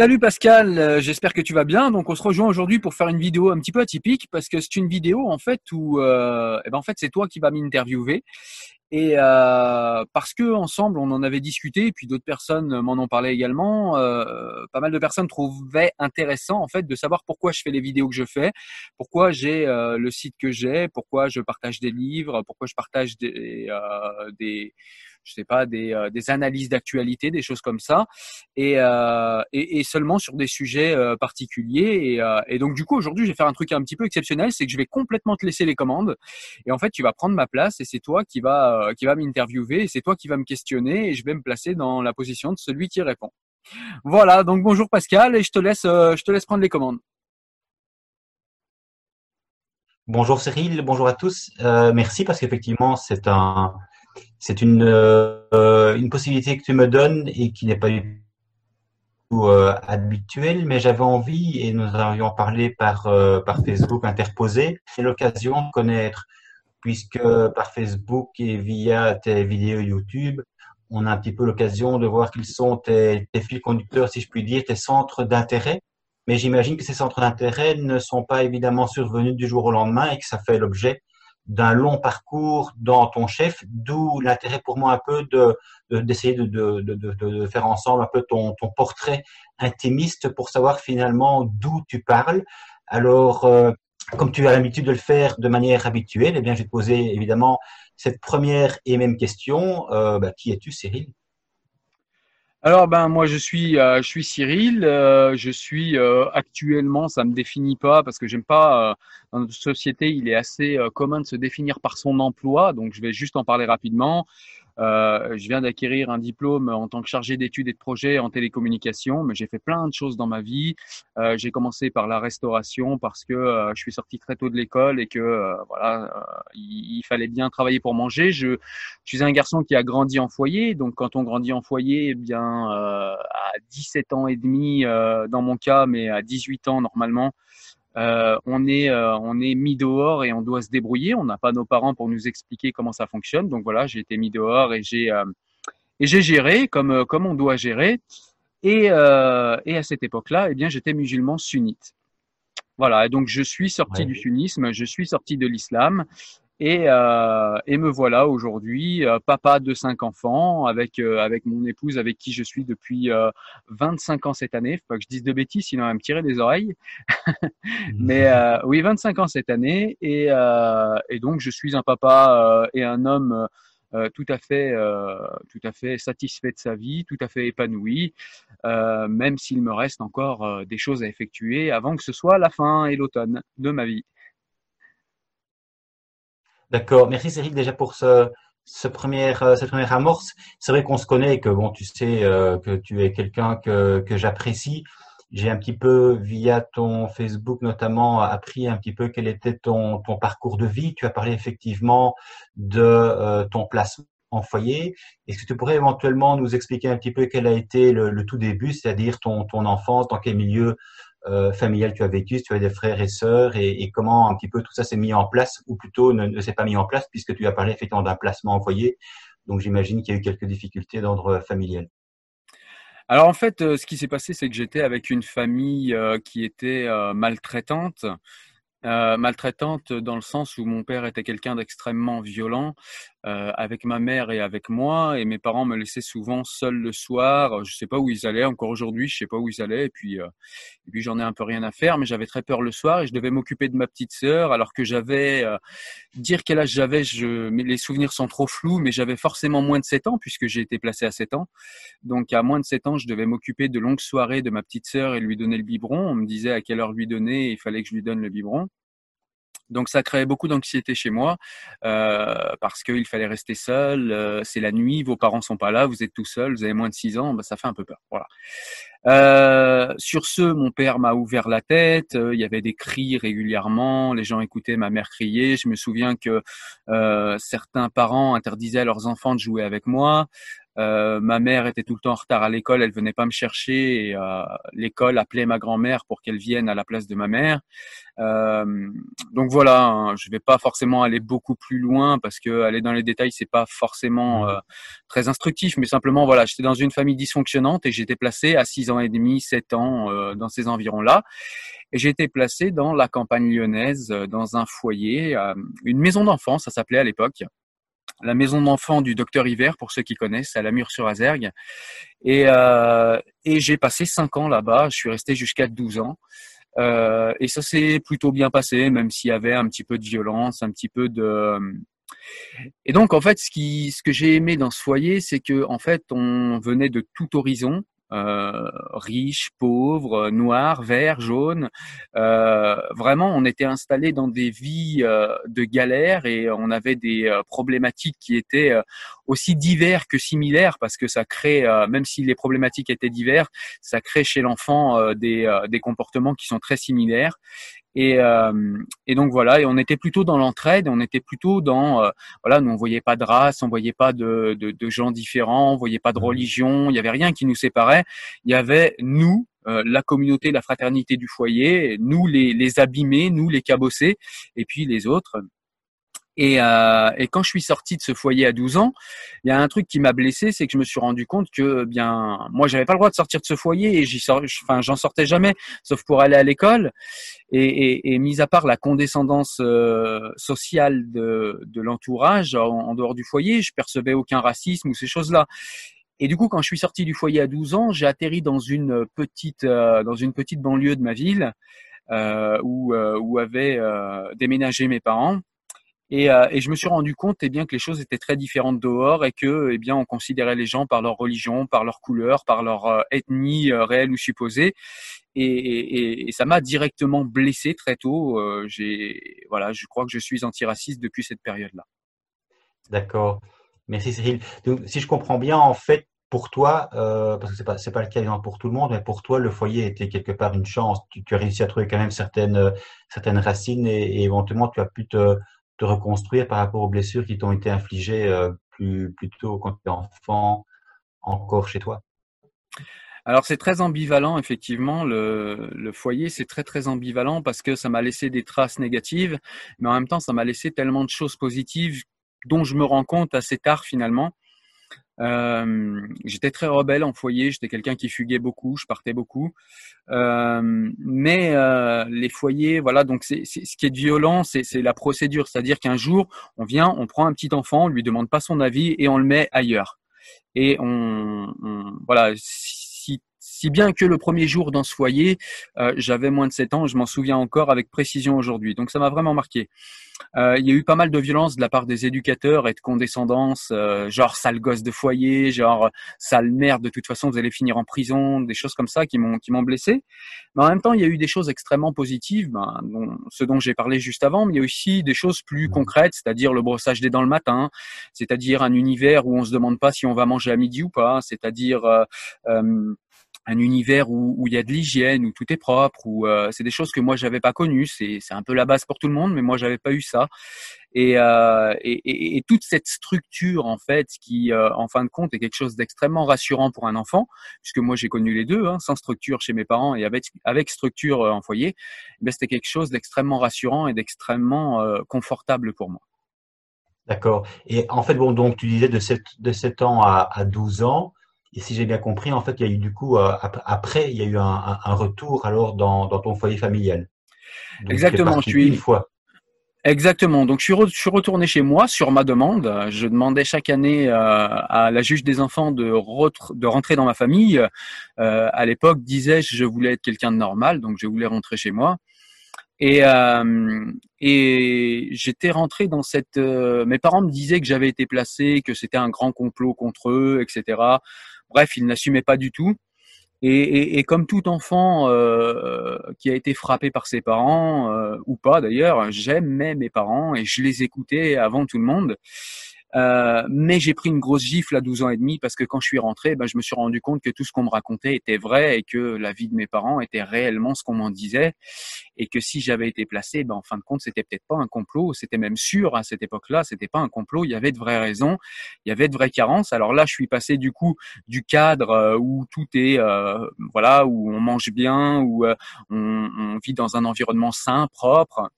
Salut Pascal, euh, j'espère que tu vas bien. Donc on se rejoint aujourd'hui pour faire une vidéo un petit peu atypique parce que c'est une vidéo en fait où euh, eh ben, en fait c'est toi qui vas m'interviewer et euh, parce que ensemble on en avait discuté et puis d'autres personnes m'en ont parlé également. Pas mal de personnes trouvaient intéressant en fait de savoir pourquoi je fais les vidéos que je fais, pourquoi j'ai le site que j'ai, pourquoi je partage des livres, pourquoi je partage des, des je sais pas, des, euh, des analyses d'actualité, des choses comme ça, et, euh, seulement sur des sujets euh, particuliers. Et, donc du coup, aujourd'hui, je vais faire un truc un petit peu exceptionnel, c'est que je vais complètement te laisser les commandes, et en fait, tu vas prendre ma place, et c'est toi qui va qui va m'interviewer, et c'est toi qui va me questionner, et je vais me placer dans la position de celui qui répond. Voilà, donc bonjour Pascal, et je te laisse, je te laisse prendre les commandes. Bonjour Cyril, bonjour à tous. Merci parce qu'effectivement, c'est un, c'est une, euh, une possibilité que tu me donnes et qui n'est pas du tout euh, habituelle, mais j'avais envie, et nous avions parlé par, euh, par Facebook interposé, c'est l'occasion de connaître, puisque par Facebook et via tes vidéos YouTube, on a un petit peu l'occasion de voir quels sont tes fils conducteurs, si je puis dire, tes centres d'intérêt. Mais j'imagine que ces centres d'intérêt ne sont pas évidemment survenus du jour au lendemain et que ça fait l'objet d'un long parcours dans ton chef, d'où l'intérêt pour moi un peu de d'essayer de, de, de, de, faire ensemble un peu ton, ton portrait intimiste pour savoir finalement d'où tu parles. Alors, euh, comme tu as l'habitude de le faire de manière habituelle, eh bien, je vais te poser évidemment cette première et même question. Euh, bah, qui es-tu, Cyril? Alors ben moi je suis euh, je suis Cyril, euh, je suis euh, actuellement ça me définit pas parce que j'aime pas dans notre société il est assez commun de se définir par son emploi donc je vais juste en parler rapidement. Euh, je viens d'acquérir un diplôme en tant que chargé d'études et de projets en télécommunication, mais j'ai fait plein de choses dans ma vie. Euh, j'ai commencé par la restauration parce que euh, je suis sorti très tôt de l'école et que euh, voilà, il, fallait bien travailler pour manger. Je, je, suis un garçon qui a grandi en foyer, donc quand on grandit en foyer, eh bien à 17 ans et demi dans mon cas, mais à 18 ans normalement. Euh, on est euh, on est mis dehors et on doit se débrouiller. On n'a pas nos parents pour nous expliquer comment ça fonctionne. Donc voilà, j'ai été mis dehors et j'ai euh, et j'ai géré comme euh, comme on doit gérer. Et euh, et à cette époque-là, eh bien j'étais musulman sunnite. Voilà, et donc je suis sorti ouais. du sunnisme, je suis sorti de l'islam et, euh, et, me voilà aujourd'hui, euh, papa de cinq enfants, avec euh, avec mon épouse, avec qui je suis depuis 25 ans cette année. Faut pas que je dise de bêtises, sinon elle va me tirer des oreilles. Mais oui, 25 ans cette année, et, et donc je suis un papa et un homme. Tout à fait, tout à fait satisfait de sa vie, tout à fait épanoui, même s'il me reste encore des choses à effectuer avant que ce soit la fin et l'automne de ma vie. D'accord. Merci Cédric déjà pour ce, ce premier, euh, cette première amorce. C'est vrai qu'on se connaît et que bon, tu sais euh, que tu es quelqu'un que, que j'apprécie j'ai un petit peu, via ton Facebook notamment, appris un petit peu quel était ton, ton parcours de vie. Tu as parlé effectivement de euh, ton placement en foyer. Est-ce que tu pourrais éventuellement nous expliquer un petit peu quel a été le, tout début, c'est-à-dire ton, ton enfance, dans quel milieu euh, familial tu as vécu, si tu as des frères et sœurs, et, comment un petit peu tout ça s'est mis en place, ou plutôt ne, s'est pas mis en place, puisque tu as parlé effectivement d'un placement en. Donc j'imagine qu'il y a eu quelques difficultés d'ordre familial. Alors en fait, euh, ce qui s'est passé, c'est que j'étais avec une famille euh, qui était euh, maltraitante. dans le sens où mon père était quelqu'un d'extrêmement violent euh, avec ma mère et avec moi, et mes parents me laissaient souvent seul le soir. Je sais pas où ils allaient. Encore aujourd'hui, je sais pas où ils allaient. Et puis, euh, et puis j'en ai un peu rien à faire, mais j'avais très peur le soir et je devais m'occuper de ma petite sœur, alors que j'avais euh, dire quel âge j'avais. Je, les souvenirs sont trop flous, mais j'avais forcément moins de 7 ans puisque j'ai été placé à 7 ans. Donc à moins de 7 ans, je devais m'occuper de longues soirées de ma petite sœur et lui donner le biberon. On me disait à quelle heure lui donner, il fallait que je lui donne le biberon. Donc ça créait beaucoup d'anxiété chez moi euh, parce qu'il fallait rester seul. Euh, c'est la nuit, vos parents sont pas là, vous êtes tout seul, vous avez moins de 6 ans, bah, ça fait un peu peur. Euh, sur ce, mon père m'a ouvert la tête. Il y avait des cris régulièrement. Les gens écoutaient ma mère crier. Je me souviens que certains parents interdisaient à leurs enfants de jouer avec moi. Euh, ma mère était tout le temps en retard à l'école, elle venait pas me chercher et euh, l'école appelait ma grand-mère pour qu'elle vienne à la place de ma mère. Euh, donc voilà, hein, je vais pas forcément aller beaucoup plus loin parce que aller dans les détails c'est pas forcément mmh. très instructif, mais simplement voilà, j'étais dans une famille dysfonctionnante et j'étais placé à 6 ans et demi, 7 ans dans ces environs-là. Et j'ai été placé dans la campagne lyonnaise, dans un foyer, une maison d'enfants, ça s'appelait à l'époque la maison d'enfants du docteur Hiver, pour ceux qui connaissent, à la Mure-sur-Azergue. Et, euh, et j'ai passé cinq ans là-bas. Je suis resté jusqu'à 12 ans. Euh, et ça s'est plutôt bien passé, même s'il y avait un petit peu de violence, un petit peu de. Et donc en fait, ce qui, ce que j'ai aimé dans ce foyer, c'est que en fait, on venait de tout horizon. Euh, riches, pauvres, noirs, verts, jaunes. Euh, vraiment, on était installés dans des vies euh, de galère et on avait des euh, problématiques qui étaient aussi divers que similaires parce que ça crée, même si les problématiques étaient divers, ça crée chez l'enfant des, des comportements qui sont très similaires. Et, euh, et, donc voilà, et on était plutôt dans l'entraide, on était plutôt dans euh, voilà, nous on voyait pas de race, on voyait pas de, de, de, gens différents, on voyait pas de mmh. religion, il y avait rien qui nous séparait. Il y avait nous, euh, la communauté, la fraternité du foyer, nous les, les abîmés, nous les cabossés, et puis les autres. Et, euh, et, quand je suis sorti de ce foyer à 12 ans, il y a un truc qui m'a blessé, c'est que je me suis rendu compte que bien moi j'avais pas le droit de sortir de ce foyer et j'y sors, enfin j'en sortais jamais, sauf pour aller à l'école. Et, et, et, mis à part la condescendance euh, sociale de, de l'entourage en, dehors du foyer, je percevais aucun racisme ou ces choses-là. Et du coup, quand je suis sorti du foyer à 12 ans, j'ai atterri dans une petite euh, dans une petite banlieue de ma ville euh, où où avaient déménagé mes parents. Et, euh, et, je me suis rendu compte eh bien, que les choses étaient très différentes dehors et que eh bien, on considérait les gens par leur religion, par leur couleur, par leur euh, ethnie euh, réelle ou supposée. Et, ça m'a directement blessé très tôt. J'ai, voilà, je crois que je suis antiraciste depuis cette période-là. D'accord. Merci Cyril. Si je comprends bien, en fait, pour toi, parce que c'est pas pas le cas pour tout le monde, mais pour toi, le foyer était quelque part une chance. Tu, as réussi à trouver quand même certaines certaines racines et éventuellement tu as pu te reconstruire par rapport aux blessures qui t'ont été infligées euh, plus, plus tôt quand tu es enfant, encore chez toi? Alors c'est très ambivalent effectivement. Le, le foyer c'est très très ambivalent parce que ça m'a laissé des traces négatives mais en même temps ça m'a laissé tellement de choses positives dont je me rends compte assez tard finalement euh, j'étais très rebelle en foyer, j'étais quelqu'un qui fuguait beaucoup, je partais beaucoup. Euh, mais euh, les foyers, voilà, donc c'est, ce qui est violent, c'est, la procédure, c'est-à-dire qu'un jour, on vient, on prend un petit enfant, on lui demande pas son avis et on le met ailleurs. Et on, on voilà, si bien que le premier jour dans ce foyer, euh, j'avais moins de 7 ans, je m'en souviens encore avec précision aujourd'hui. Donc ça m'a vraiment marqué. Euh, il y a eu pas mal de violence de la part des éducateurs et de condescendance, euh, genre sale gosse de foyer, genre sale merde, de toute façon vous allez finir en prison, des choses comme ça qui m'ont qui m'ont blessé. Mais en même temps, il y a eu des choses extrêmement positives, ben, dont, ce dont j'ai parlé juste avant, mais il y a aussi des choses plus concrètes, c'est-à-dire le brossage des dents le matin, c'est-à-dire un univers où on se demande pas si on va manger à midi ou pas, c'est-à-dire un univers où, il y a de l'hygiène, où tout est propre, où euh, c'est des choses que moi j'avais pas connues. C'est un peu la base pour tout le monde, mais moi j'avais pas eu ça. Et, euh, toute cette structure en fait, qui euh, en fin de compte est quelque chose d'extrêmement rassurant pour un enfant, puisque moi j'ai connu les deux, hein, sans structure chez mes parents et avec structure en foyer, ben c'était quelque chose d'extrêmement rassurant et d'extrêmement confortable pour moi. D'accord. Et en fait, bon, donc tu disais de 7, de 7 ans à, à 12 ans. Et si j'ai bien compris, en fait, il y a eu du coup, euh, après, il y a eu un, retour alors dans, dans, ton foyer familial. Donc, Exactement, je suis une fois. Exactement. Donc je suis, re, je suis retourné chez moi sur ma demande. Je demandais chaque année euh, à la juge des enfants de, de rentrer dans ma famille. Euh, à l'époque, disais-je, je voulais être quelqu'un de normal, donc je voulais rentrer chez moi. Et, euh, et j'étais rentré dans cette. Euh, mes parents me disaient que j'avais été placé, que c'était un grand complot contre eux, etc. Bref, ils n'assumaient pas du tout. Et, et, et, comme tout enfant euh, qui a été frappé par ses parents, euh, ou pas d'ailleurs, j'aimais mes parents et je les écoutais avant tout le monde. Euh, mais j'ai pris une grosse gifle à 12 ans et demi parce que quand je suis rentré, ben, je me suis rendu compte que tout ce qu'on me racontait était vrai et que la vie de mes parents était réellement ce qu'on m'en disait. Et que si j'avais été placé, ben, en fin de compte, c'était peut-être pas un complot, c'était même sûr à cette époque-là, c'était pas un complot, il y avait de vraies raisons, il y avait de vraies carences. Alors là, je suis passé du coup du cadre euh, où tout est, euh, voilà, où on mange bien, où euh, on, on vit dans un environnement sain, propre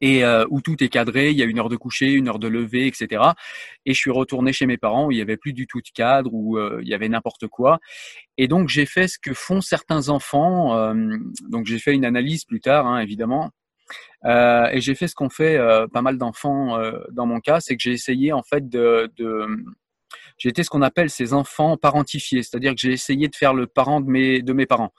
et euh, où tout est cadré, il y a une heure de coucher, une heure de lever, etc. Et je suis retourné chez mes parents où il y avait plus du tout de cadre, où euh, il y avait n'importe quoi. Et donc j'ai fait ce que font certains enfants. Euh, donc j'ai fait une analyse plus tard, hein, évidemment. Euh, et j'ai fait ce qu'ont fait euh, pas mal d'enfants dans mon cas, c'est que j'ai essayé en fait de, de j'ai été ce qu'on appelle ces enfants parentifiés, c'est-à-dire que j'ai essayé de faire le parent de mes de mes parents.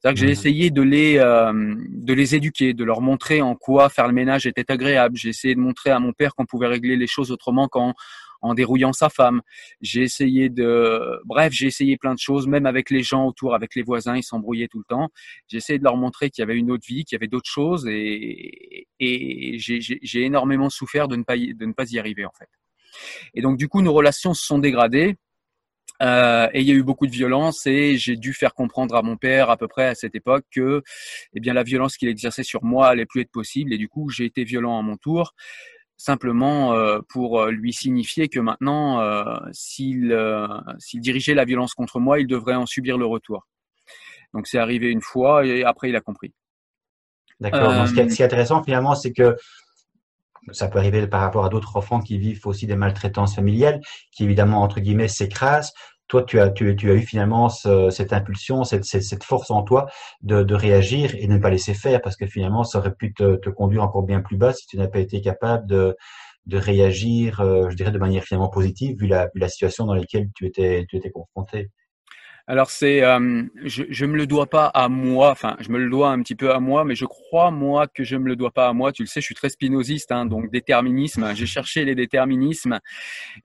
C'est-à-dire que j'ai mmh. essayé de les euh, de les éduquer, de leur montrer en quoi faire le ménage était agréable. J'ai essayé de montrer à mon père qu'on pouvait régler les choses autrement qu'en en dérouillant sa femme. J'ai essayé de, bref, j'ai essayé plein de choses, même avec les gens autour, avec les voisins, ils s'embrouillaient tout le temps. J'ai essayé de leur montrer qu'il y avait une autre vie, qu'il y avait d'autres choses, et, et j'ai énormément souffert de ne pas y, de ne pas y arriver en fait. Et donc du coup, nos relations se sont dégradées. Euh, et il y a eu beaucoup de violence et j'ai dû faire comprendre à mon père à peu près à cette époque que eh bien la violence qu'il exerçait sur moi allait plus être possible et du coup j'ai été violent à mon tour simplement euh, pour lui signifier que maintenant euh, s'il euh, dirigeait la violence contre moi il devrait en subir le retour donc c'est arrivé une fois et après il a compris D'accord. ce qui est intéressant finalement, c'est que ça peut arriver par rapport à d'autres enfants qui vivent aussi des maltraitances familiales, qui évidemment, entre guillemets, s'écrasent. Toi, tu as, tu, tu, as eu finalement ce, cette impulsion, cette, cette, force en toi de, de, réagir et de ne pas laisser faire, parce que finalement, ça aurait pu te, te conduire encore bien plus bas si tu n'as pas été capable de, de réagir, euh, je dirais, de manière finalement positive, vu la, vu la situation dans laquelle tu étais, tu étais confronté. Alors c'est, euh, je, je me le dois pas à moi, enfin je me le dois un petit peu à moi, mais je crois moi que je me le dois pas à moi. Tu le sais, je suis très spinoziste, hein, donc déterminisme. J'ai cherché les déterminismes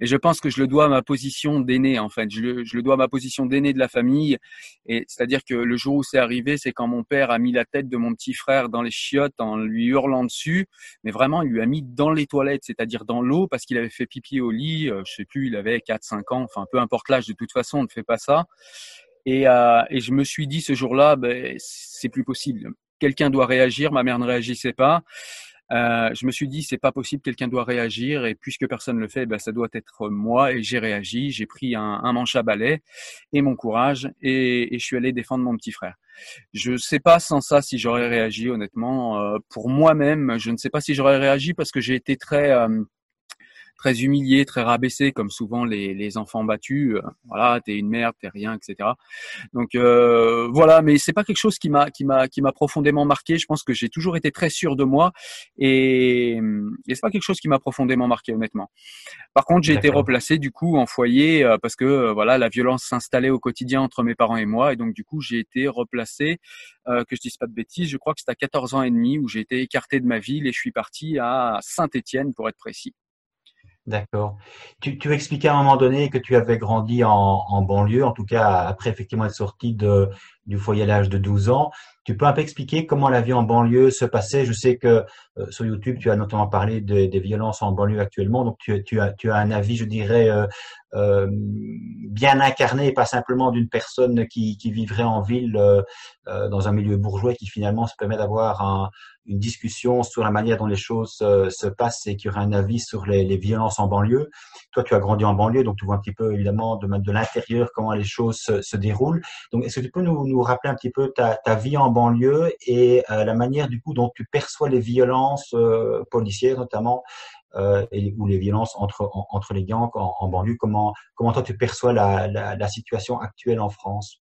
et je pense que je le dois à ma position d'aîné en fait. Je le, je le dois à ma position d'aîné de la famille et c'est-à-dire que le jour où c'est arrivé, c'est quand mon père a mis la tête de mon petit frère dans les chiottes en lui hurlant dessus, mais vraiment il lui a mis dans les toilettes, c'est-à-dire dans l'eau parce qu'il avait fait pipi au lit. Euh, je sais plus, il avait 4-5 ans, enfin peu importe l'âge. De toute façon, on ne fait pas ça. Et, euh, et, je me suis dit ce jour-là, ben, c'est plus possible. Quelqu'un doit réagir. Ma mère ne réagissait pas. Euh, je me suis dit c'est pas possible, quelqu'un doit réagir et puisque personne ne le fait, ben, ça doit être moi et j'ai réagi. J'ai pris un, un, manche à balai et mon courage et, et, je suis allé défendre mon petit frère. Je ne sais pas sans ça si j'aurais réagi honnêtement. Euh, pour moi-même, je ne sais pas si j'aurais réagi parce que j'ai été très euh, très humilié, très rabaissé, comme souvent les, les enfants battus. Euh, voilà, t'es une merde, t'es rien, etc. Donc euh, voilà, mais c'est pas quelque chose qui m'a qui m'a qui m'a profondément marqué. Je pense que j'ai toujours été très sûr de moi et, et c'est pas quelque chose qui m'a profondément marqué honnêtement. Par contre, j'ai été replacé du coup en foyer euh, parce que euh, voilà la violence s'installait au quotidien entre mes parents et moi et donc du coup j'ai été replacé. Euh, que je dise pas de bêtises, je crois que c'était à 14 ans et demi où j'ai été écarté de ma ville et je suis parti à Saint-Étienne pour être précis. D'accord. Tu, expliquais à un moment donné que tu avais grandi en, banlieue, en tout cas après effectivement être sorti de, du foyer à l'âge de 12 ans. Tu peux un peu expliquer comment la vie en banlieue se passait? Je sais que euh, sur YouTube, tu as notamment parlé des violences en banlieue actuellement, donc tu, as, un avis, je dirais, euh, euh, bien incarné pas simplement d'une personne qui, qui, vivrait en ville dans un milieu bourgeois qui finalement se permet d'avoir un, une discussion sur la manière dont les choses se passent et qui aurait un avis sur les, violences en banlieue. Toi, tu as grandi en banlieue, donc tu vois un petit peu évidemment de, l'intérieur comment les choses se, déroulent. Donc, est-ce que tu peux nous, rappeler un petit peu ta, vie en banlieue et la manière du coup dont tu perçois les violences policières notamment euh, ou les violences entre, les gangs en, banlieue? Comment, toi tu perçois la situation actuelle en France?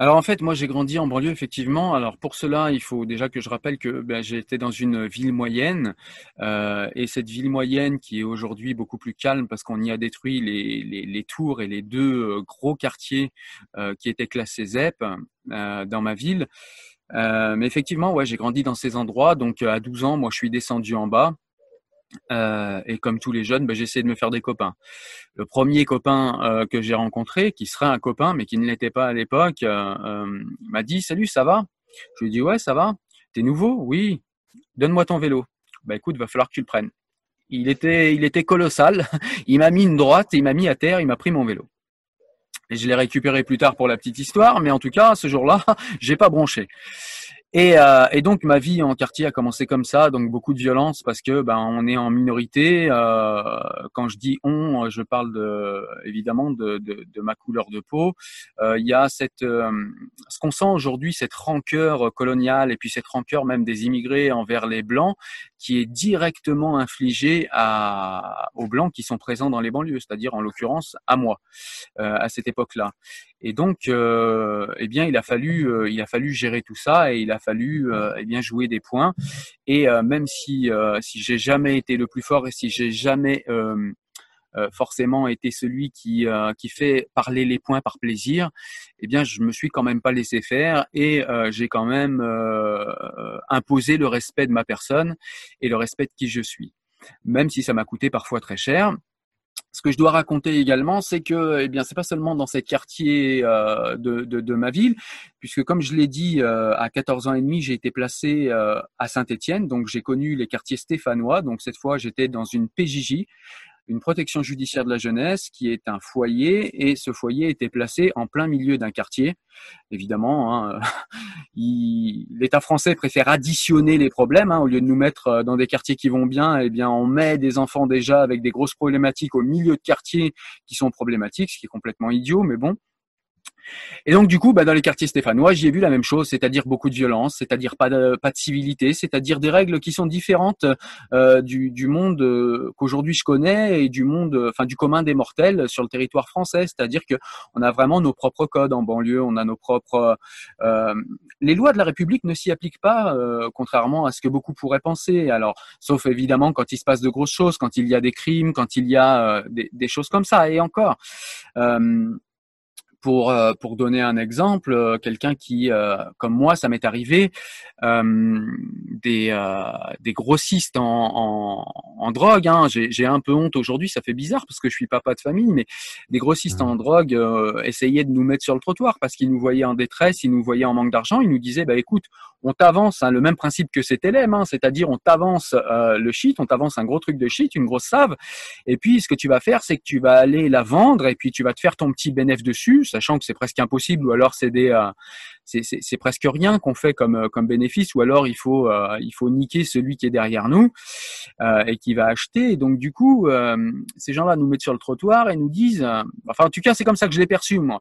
Alors en fait, moi j'ai grandi en banlieue effectivement. Alors pour cela, il faut déjà que je rappelle que ben, j'ai dans une ville moyenne euh, et cette ville moyenne qui est aujourd'hui beaucoup plus calme parce qu'on y a détruit les, tours et les deux euh, gros quartiers euh, qui étaient classés ZEP dans ma ville. Mais effectivement, ouais, j'ai grandi dans ces endroits. Donc à 12 ans, moi je suis descendu en bas. Euh, et comme tous les jeunes, ben, j'ai essayé de me faire des copains. Le premier copain euh, que j'ai rencontré, qui serait un copain, mais qui ne l'était pas à l'époque, euh, m'a dit Salut, ça va? Je lui ai dit Ouais, ça va. T'es nouveau? Oui. Donne-moi ton vélo. Bah écoute, va falloir que tu le prennes. Il était, il était colossal. Il m'a mis une droite, il m'a mis à terre, il m'a pris mon vélo. Et je l'ai récupéré plus tard pour la petite histoire, mais en tout cas, ce jour-là, j'ai pas bronché. Et, euh, et, donc ma vie en quartier a commencé comme ça, donc beaucoup de violence parce que ben on est en minorité. Euh, quand je dis on, je parle de, évidemment de, de, de ma couleur de peau. Euh, il y a cette, euh, ce qu'on sent aujourd'hui, cette rancœur coloniale et puis cette rancœur même des immigrés envers les blancs, qui est directement infligée à, aux blancs qui sont présents dans les banlieues, c'est-à-dire en l'occurrence à moi euh, à cette époque-là. Et donc, eh bien, il a fallu, il a fallu gérer tout ça et il a fallu, euh, eh bien, jouer des points. Et euh, même si, si j'ai jamais été le plus fort et si j'ai jamais forcément été celui qui qui fait parler les points par plaisir, eh bien, je me suis quand même pas laissé faire et j'ai quand même imposé le respect de ma personne et le respect de qui je suis, même si ça m'a coûté parfois très cher ce que je dois raconter également, c'est que, eh bien, c'est pas seulement dans ces quartiers euh, de, ma ville, puisque comme je l'ai dit, euh, à 14 ans et demi, j'ai été placé euh, à Saint-Étienne, donc j'ai connu les quartiers stéphanois. Donc cette fois, j'étais dans une PJJ, une protection judiciaire de la jeunesse qui est un foyer et ce foyer était placé en plein milieu d'un quartier. Évidemment, hein, l'État français préfère additionner les problèmes hein, au lieu de nous mettre euh, dans des quartiers qui vont bien. Eh bien, on met des enfants déjà avec des grosses problématiques au milieu de quartiers qui sont problématiques, ce qui est complètement idiot, mais bon. Et donc du coup, bah, dans les quartiers stéphanois, j'y ai vu la même chose, c'est-à-dire beaucoup de violence, c'est-à-dire pas de, pas de civilité, c'est-à-dire des règles qui sont différentes euh, du, du, monde euh, qu'aujourd'hui je connais et du monde, enfin du commun des mortels sur le territoire français. C'est-à-dire que on a vraiment nos propres codes en banlieue, on a nos propres. Euh, les lois de la République ne s'y appliquent pas, euh, contrairement à ce que beaucoup pourraient penser. Alors, sauf évidemment quand il se passe de grosses choses, quand il y a des crimes, quand il y a euh, des, des, choses comme ça. Et encore. Euh, pour euh, pour donner un exemple, euh, quelqu'un qui, euh, comme moi, ça m'est arrivé, des des grossistes en, en, en drogue. Hein, J'ai un peu honte aujourd'hui, ça fait bizarre parce que je suis papa de famille, mais des grossistes en mmh. drogue essayaient de nous mettre sur le trottoir parce qu'ils nous voyaient en détresse, ils nous voyaient en manque d'argent, ils nous disaient bah écoute, on t'avance, hein, le même principe que cet élève, hein, c'est-à-dire on t'avance le shit, on t'avance un gros truc de shit, une grosse save, et puis ce que tu vas faire, c'est que tu vas aller la vendre et puis tu vas te faire ton petit bénéfice dessus sachant que c'est presque impossible, ou alors c'est des, euh, c'est presque rien qu'on fait comme euh, bénéfice, ou alors il faut euh, il faut niquer celui qui est derrière nous et qui va acheter. Et donc du coup, ces gens-là nous mettent sur le trottoir et nous disent, enfin en tout cas c'est comme ça que je l'ai perçu moi.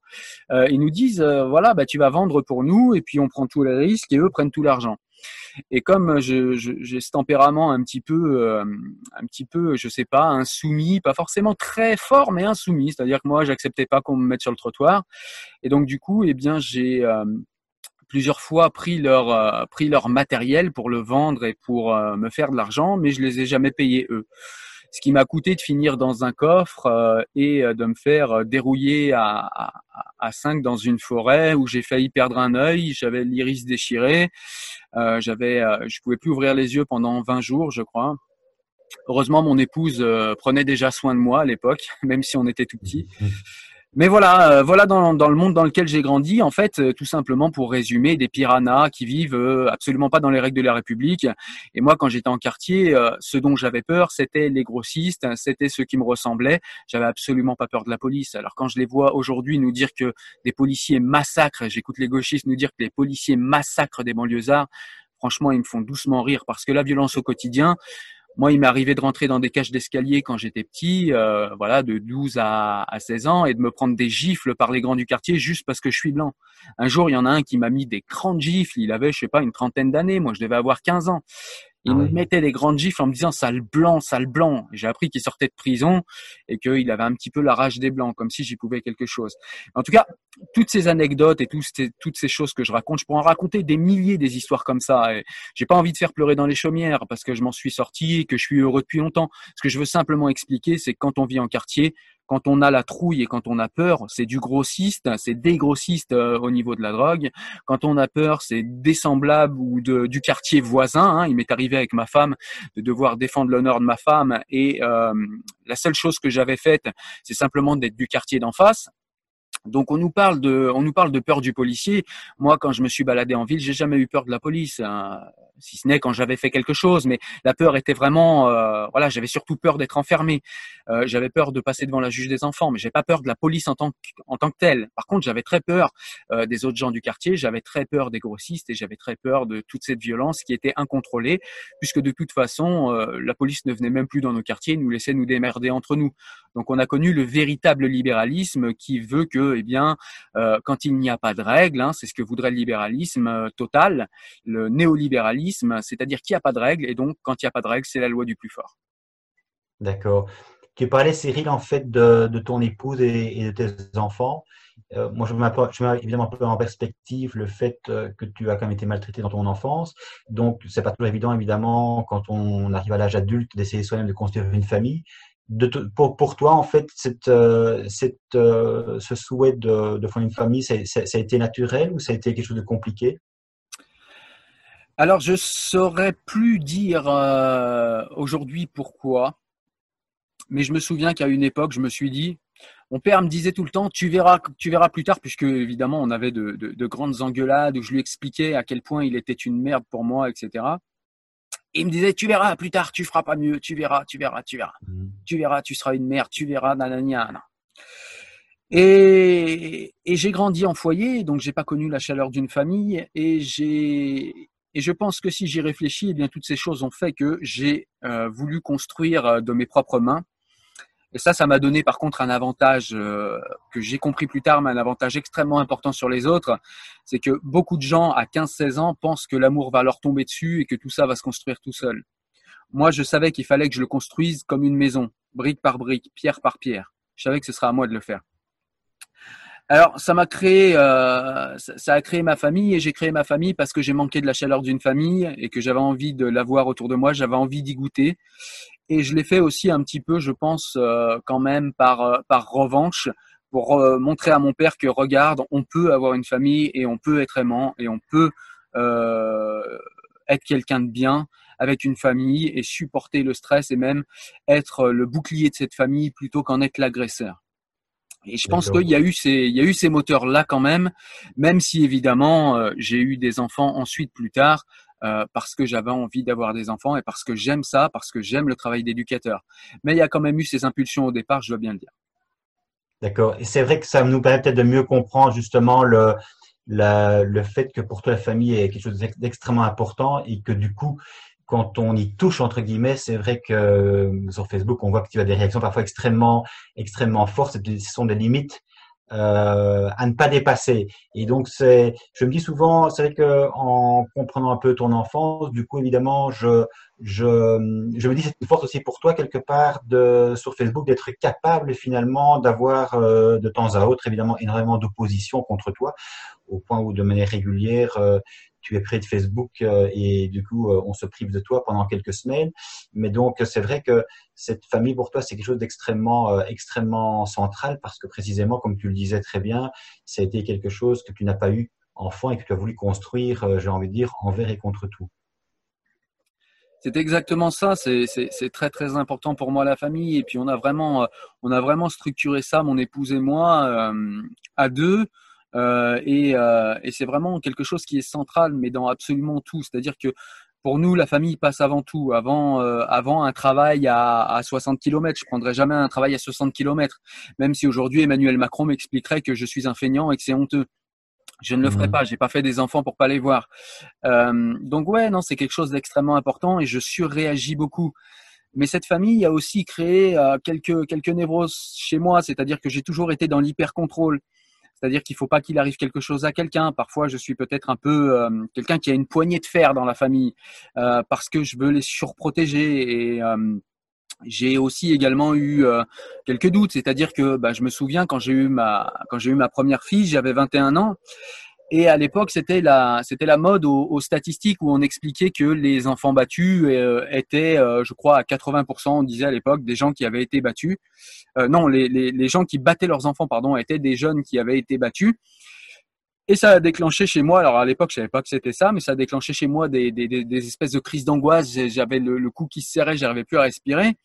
ils nous disent voilà bah tu vas vendre pour nous et puis on prend tous les risques et eux prennent tout l'argent. Et comme j'ai ce tempérament un petit peu, euh, un petit peu, je sais pas, insoumis, pas forcément très fort, mais insoumis, c'est-à-dire que moi, j'acceptais pas qu'on me mette sur le trottoir. Et donc du coup, eh bien, j'ai euh, plusieurs fois pris leur euh, pris leur matériel pour le vendre et pour me faire de l'argent, mais je les ai jamais payés eux ce qui m'a coûté de finir dans un coffre euh, et euh, de me faire euh, dérouiller à, à 5 dans une forêt où j'ai failli perdre un œil, j'avais l'iris déchiré, euh, j'avais, je pouvais plus ouvrir les yeux pendant 20 jours, je crois. Heureusement, mon épouse prenait déjà soin de moi à l'époque, même si on était tout petit. Mais voilà, euh, voilà dans, dans, le monde dans lequel j'ai grandi, en fait, euh, tout simplement pour résumer, des piranhas qui vivent euh, absolument pas dans les règles de la République. Et moi, quand j'étais en quartier, ce dont j'avais peur, c'était les grossistes, c'était ceux qui me ressemblaient. J'avais absolument pas peur de la police. Alors quand je les vois aujourd'hui nous dire que des policiers massacrent, j'écoute les gauchistes nous dire que les policiers massacrent des banlieusards, franchement, ils me font doucement rire parce que la violence au quotidien, moi, il m'est arrivé de rentrer dans des cages d'escalier quand j'étais petit, euh, voilà, de 12 à, à 16 ans, et de me prendre des gifles par les grands du quartier juste parce que je suis blanc. Un jour, il y en a un qui m'a mis des grandes gifles. Il avait, je sais pas, une trentaine d'années. Moi, je devais avoir 15 ans. Il ah me mettait des grandes gifles en me disant sale blanc, sale blanc. J'ai appris qu'il sortait de prison et qu'il avait un petit peu la rage des blancs, comme si j'y pouvais quelque chose. En tout cas, toutes ces anecdotes et toutes ces choses que je raconte, je pourrais en raconter des milliers des histoires comme ça. Et j'ai pas envie de faire pleurer dans les chaumières parce que je m'en suis sorti et que je suis heureux depuis longtemps. Ce que je veux simplement expliquer, c'est que quand on vit en quartier, quand on a la trouille et quand on a peur, c'est du grossiste, c'est des grossistes euh, au niveau de la drogue. Quand on a peur, c'est des semblables ou de, du quartier voisin. Hein. Il m'est arrivé avec ma femme de devoir défendre l'honneur de ma femme et euh, la seule chose que j'avais faite, c'est simplement d'être du quartier d'en face. Donc on nous parle de, on nous parle de peur du policier. Moi, quand je me suis baladé en ville, j'ai jamais eu peur de la police, hein. Si ce n'est quand j'avais fait quelque chose. Mais la peur était vraiment, euh, voilà, j'avais surtout peur d'être enfermé. Euh, j'avais peur de passer devant la juge des enfants, mais j'ai pas peur de la police en tant que, en tant que telle. Par contre, j'avais très peur euh, des autres gens du quartier, j'avais très peur des grossistes et j'avais très peur de toute cette violence qui était incontrôlée, puisque de toute façon, la police ne venait même plus dans nos quartiers, nous laissait nous démerder entre nous. Donc on a connu le véritable libéralisme qui veut que, eh bien, euh, quand il n'y a pas de règles, hein, c'est ce que voudrait le libéralisme euh, total, le néolibéralisme, c'est-à-dire qu'il n'y a pas de règles, et donc quand il n'y a pas de règles, c'est la loi du plus fort. D'accord. Tu parlais, Cyril, en fait, de, ton épouse et, de tes enfants. Euh, moi, je mets, évidemment un peu en perspective le fait que tu as quand même été maltraité dans ton enfance. Donc, c'est pas toujours évident, évidemment, quand on arrive à l'âge adulte, d'essayer soi-même de construire une famille pour, pour, toi, en fait, cette, euh, euh, ce souhait de, de fonder une famille, ça, a été naturel ou ça a été quelque chose de compliqué? Alors, je saurais plus dire euh, aujourd'hui pourquoi, mais je me souviens qu'à une époque, je me suis dit, mon père me disait tout le temps, tu verras, tu verras plus tard, puisque évidemment, on avait de, de, de grandes engueulades où je lui expliquais à quel point il était une merde pour moi, etc il me disait, tu verras, plus tard, tu feras pas mieux, tu verras, tu verras, tu verras. Mmh. Tu verras, tu seras une mère, tu verras, nanana. Et, et j'ai grandi en foyer, donc j'ai pas connu la chaleur d'une famille, et j'ai, et je pense que si j'y réfléchis, eh bien toutes ces choses ont fait que j'ai euh, voulu construire euh, de mes propres mains et ça, ça m'a donné par contre un avantage euh, que j'ai compris plus tard, mais un avantage extrêmement important sur les autres. C'est que beaucoup de gens à 15-16 ans pensent que l'amour va leur tomber dessus et que tout ça va se construire tout seul. Moi, je savais qu'il fallait que je le construise comme une maison, brique par brique, pierre par pierre. Je savais que ce serait à moi de le faire. Alors, ça m'a créé, euh, ça a créé ma famille et j'ai créé ma famille parce que j'ai manqué de la chaleur d'une famille et que j'avais envie de l'avoir autour de moi, j'avais envie d'y goûter et je l'ai fait aussi un petit peu, je pense, euh, quand même par, euh, par revanche, pour montrer à mon père que regarde, on peut avoir une famille et on peut être aimant et on peut être quelqu'un de bien avec une famille et supporter le stress et même être le bouclier de cette famille plutôt qu'en être l'agresseur. Et je pense qu'il y a eu ces, il y a eu ces moteurs là quand même, même si évidemment j'ai eu des enfants ensuite plus tard euh, parce que j'avais envie d'avoir des enfants et parce que j'aime ça, parce que j'aime le travail d'éducateur. Mais il y a quand même eu ces impulsions au départ, je dois bien le dire. D'accord. Et c'est vrai que ça nous permet peut-être de mieux comprendre justement le, le fait que pour toi la famille est quelque chose d'extrêmement important et que du coup, quand on y touche entre guillemets, c'est vrai que euh, sur Facebook, on voit que tu as des réactions parfois extrêmement, extrêmement fortes. Ce sont des limites euh, à ne pas dépasser. Et donc, c'est, je me dis souvent, c'est vrai que en comprenant un peu ton enfance, du coup, évidemment, je, je, je me dis c'est une force aussi pour toi quelque part de sur Facebook d'être capable finalement d'avoir euh, de temps à autre évidemment énormément d'opposition contre toi, au point où de manière régulière euh, tu es près de Facebook euh, et du coup, euh, on se prive de toi pendant quelques semaines. Mais donc, c'est vrai que cette famille pour toi, c'est quelque chose d'extrêmement, euh, extrêmement central parce que précisément, comme tu le disais très bien, ça a été quelque chose que tu n'as pas eu enfant et que tu as voulu construire, j'ai envie de dire, envers et contre tout. C'est exactement ça. C'est très très important pour moi la famille. Et puis on a vraiment on a vraiment structuré ça, mon épouse et moi, à deux. Euh, et, euh, et c'est vraiment quelque chose qui est central, mais dans absolument tout. C'est-à-dire que pour nous, la famille passe avant tout. Avant, euh, avant un travail à, à 60 km, je prendrais jamais un travail à 60 km. Même si aujourd'hui Emmanuel Macron m'expliquerait que je suis un feignant et que c'est honteux. Je ne le ferai mmh. pas. J'ai pas fait des enfants pour pas les voir. Euh, donc ouais, non, c'est quelque chose d'extrêmement important et je surréagis beaucoup. Mais cette famille a aussi créé euh, quelques quelques névroses chez moi, c'est-à-dire que j'ai toujours été dans l'hyper contrôle. C'est-à-dire qu'il ne faut pas qu'il arrive quelque chose à quelqu'un. Parfois, je suis peut-être un peu euh, quelqu'un qui a une poignée de fer dans la famille euh, parce que je veux les surprotéger. Et euh, j'ai aussi également eu quelques doutes. C'est-à-dire que bah, je me souviens quand j'ai eu ma quand j'ai eu ma première fille, j'avais 21 ans et à l'époque, c'était la, c'était la mode aux, statistiques où on expliquait que les enfants battus euh, étaient, euh, je crois, à 80%, on disait à l'époque, des gens qui avaient été battus. Euh, non, les, les, les, gens qui battaient leurs enfants, pardon, étaient des jeunes qui avaient été battus. Et ça a déclenché chez moi, alors à l'époque, je savais pas que c'était ça, mais ça a déclenché chez moi des, des, des espèces de crises d'angoisse. J'avais le, le cou qui se serrait, j'arrivais plus à respirer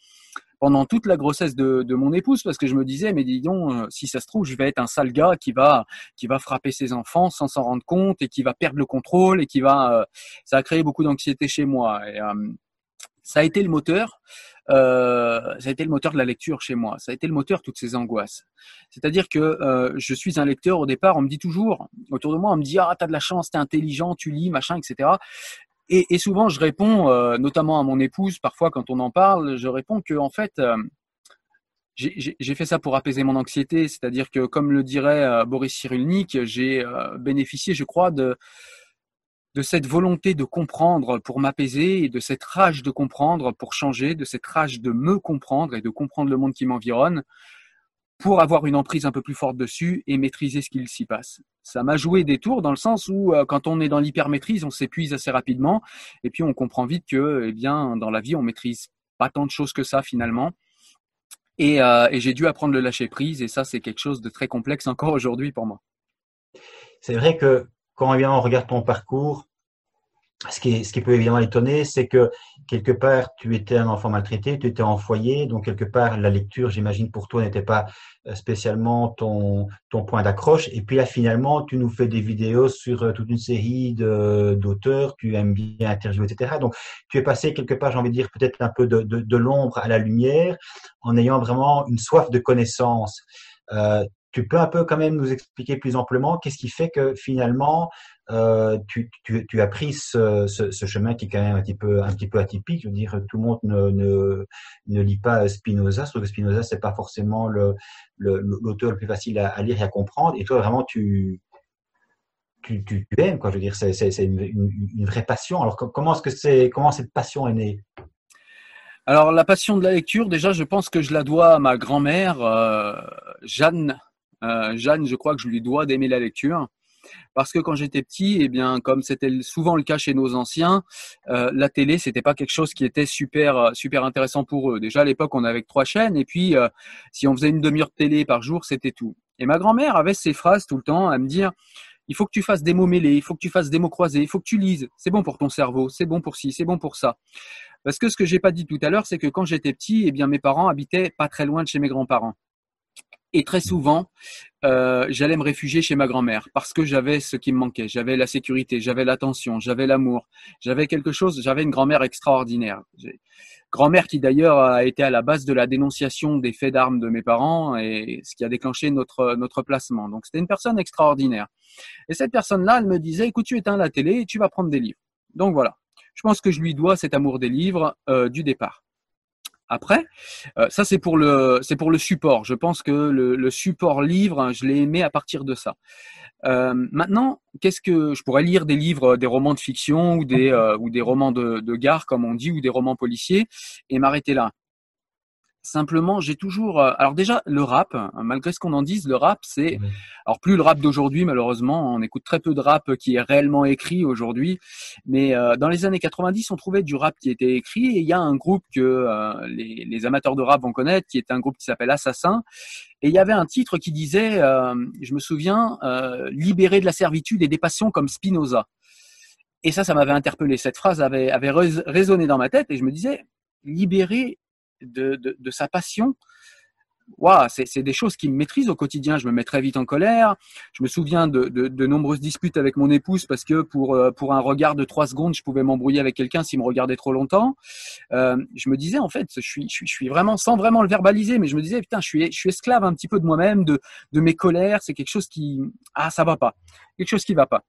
pendant toute la grossesse de, mon épouse parce que je me disais mais dis donc euh, si ça se trouve je vais être un sale gars qui va qui va frapper ses enfants sans s'en rendre compte et qui va perdre le contrôle et qui va euh, ça a créé beaucoup d'anxiété chez moi et euh, ça a été le moteur ça a été le moteur de la lecture chez moi. Ça a été le moteur de toutes ces angoisses. C'est-à-dire que je suis un lecteur au départ. On me dit toujours autour de moi, on me dit ah t'as de la chance, t'es intelligent, tu lis, machin, etc. Et, souvent, je réponds, euh, notamment à mon épouse, parfois quand on en parle, je réponds que en fait, euh, j'ai fait ça pour apaiser mon anxiété. C'est-à-dire que, comme le dirait euh, Boris Cyrulnik, j'ai bénéficié, je crois, de, de cette volonté de comprendre pour m'apaiser et de cette rage de comprendre pour changer, de cette rage de me comprendre et de comprendre le monde qui m'environne pour avoir une emprise un peu plus forte dessus et maîtriser ce qu'il s'y passe. Ça m'a joué des tours dans le sens où euh, quand on est dans l'hypermaîtrise, on s'épuise assez rapidement et puis on comprend vite que eh bien dans la vie, on maîtrise pas tant de choses que ça finalement. Et, euh, et j'ai dû apprendre le lâcher prise et ça c'est quelque chose de très complexe encore aujourd'hui pour moi. C'est vrai que quand on regarde ton parcours, ce qui, peut évidemment étonner, c'est que quelque part, tu étais un enfant maltraité, tu étais en foyer, donc quelque part, la lecture, j'imagine, pour toi n'était pas euh, spécialement ton, point d'accroche. Et puis là, finalement, tu nous fais des vidéos sur euh, toute une série d'auteurs, tu aimes bien interviewer, etc. Donc, tu es passé quelque part, j'ai envie de dire, peut-être un peu de l'ombre à la lumière, en ayant vraiment une soif de connaissance. Euh, tu peux un peu quand même nous expliquer plus amplement qu'est-ce qui fait que finalement euh, tu, as pris ce, chemin qui est quand même un petit peu, atypique. Je veux dire, tout le monde ne, lit pas Spinoza, sauf que Spinoza, c'est pas forcément l'auteur le, plus facile à, lire et à comprendre. Et toi, vraiment, tu, aimes. Je veux dire, c'est, une, vraie passion. Alors, comment est-ce que cette passion est née? Alors, la passion de la lecture, déjà, je pense que je la dois à ma grand-mère, euh, Jeanne. Euh, Jeanne, je crois que je lui dois d'aimer la lecture parce que quand j'étais petit, eh bien, comme c'était souvent le cas chez nos anciens, euh, la télé, c'était pas quelque chose qui était super euh, super intéressant pour eux. Déjà à l'époque, on avait trois chaînes, et puis si on faisait une demi-heure de télé par jour, c'était tout. Et ma grand-mère avait ces phrases tout le temps à me dire il faut que tu fasses des mots mêlés, il faut que tu fasses des mots croisés, il faut que tu lises. C'est bon pour ton cerveau, c'est bon pour ci, c'est bon pour ça. Parce que ce que j'ai pas dit tout à l'heure, c'est que quand j'étais petit, eh bien mes parents habitaient pas très loin de chez mes grands-parents. Et très souvent, euh, j'allais me réfugier chez ma grand-mère parce que j'avais ce qui me manquait. J'avais la sécurité, j'avais l'attention, j'avais l'amour, j'avais quelque chose. J'avais une grand-mère extraordinaire. Grand-mère qui d'ailleurs a été à la base de la dénonciation des faits d'armes de mes parents et ce qui a déclenché notre notre placement. Donc c'était une personne extraordinaire. Et cette personne-là, elle me disait "Écoute, tu éteins la télé et tu vas prendre des livres." Donc voilà. Je pense que je lui dois cet amour des livres euh, du départ après. Euh, ça, c'est pour le, c'est pour le support. Je pense que le, le support livre, hein, je l'ai aimé à partir de ça. Euh, maintenant, qu'est-ce que je pourrais lire des livres, des romans de fiction ou des euh, ou des romans de, de gare, comme on dit, ou des romans policiers, et m'arrêter là? Simplement, j'ai toujours. Euh, alors déjà, le rap, hein, malgré ce qu'on en dise, le rap, c'est. Alors plus le rap d'aujourd'hui, malheureusement, on écoute très peu de rap qui est réellement écrit aujourd'hui. Mais euh, dans les années 90, on trouvait du rap qui était écrit. Et il y a un groupe que euh, les, les, amateurs de rap vont connaître, qui est un groupe qui s'appelle Assassin. Et il y avait un titre qui disait, je me souviens, libérer de la servitude et des passions comme Spinoza. Et ça, ça m'avait interpellé. Cette phrase avait, avait résonné dans ma tête et je me disais, libérer de, de, sa passion, Wow, c'est des choses qui me maîtrisent au quotidien. Je me mets très vite en colère. Je me souviens de, de, de nombreuses disputes avec mon épouse parce que pour, euh, pour un regard de trois secondes, je pouvais m'embrouiller avec quelqu'un s'il me regardait trop longtemps. Euh, je me disais, en fait, je suis, je, suis, je suis vraiment, sans vraiment le verbaliser, mais je me disais, putain, je suis, je suis esclave un petit peu de moi-même, de, de mes colères. C'est quelque chose qui, ah, ça va pas. Quelque chose qui va pas.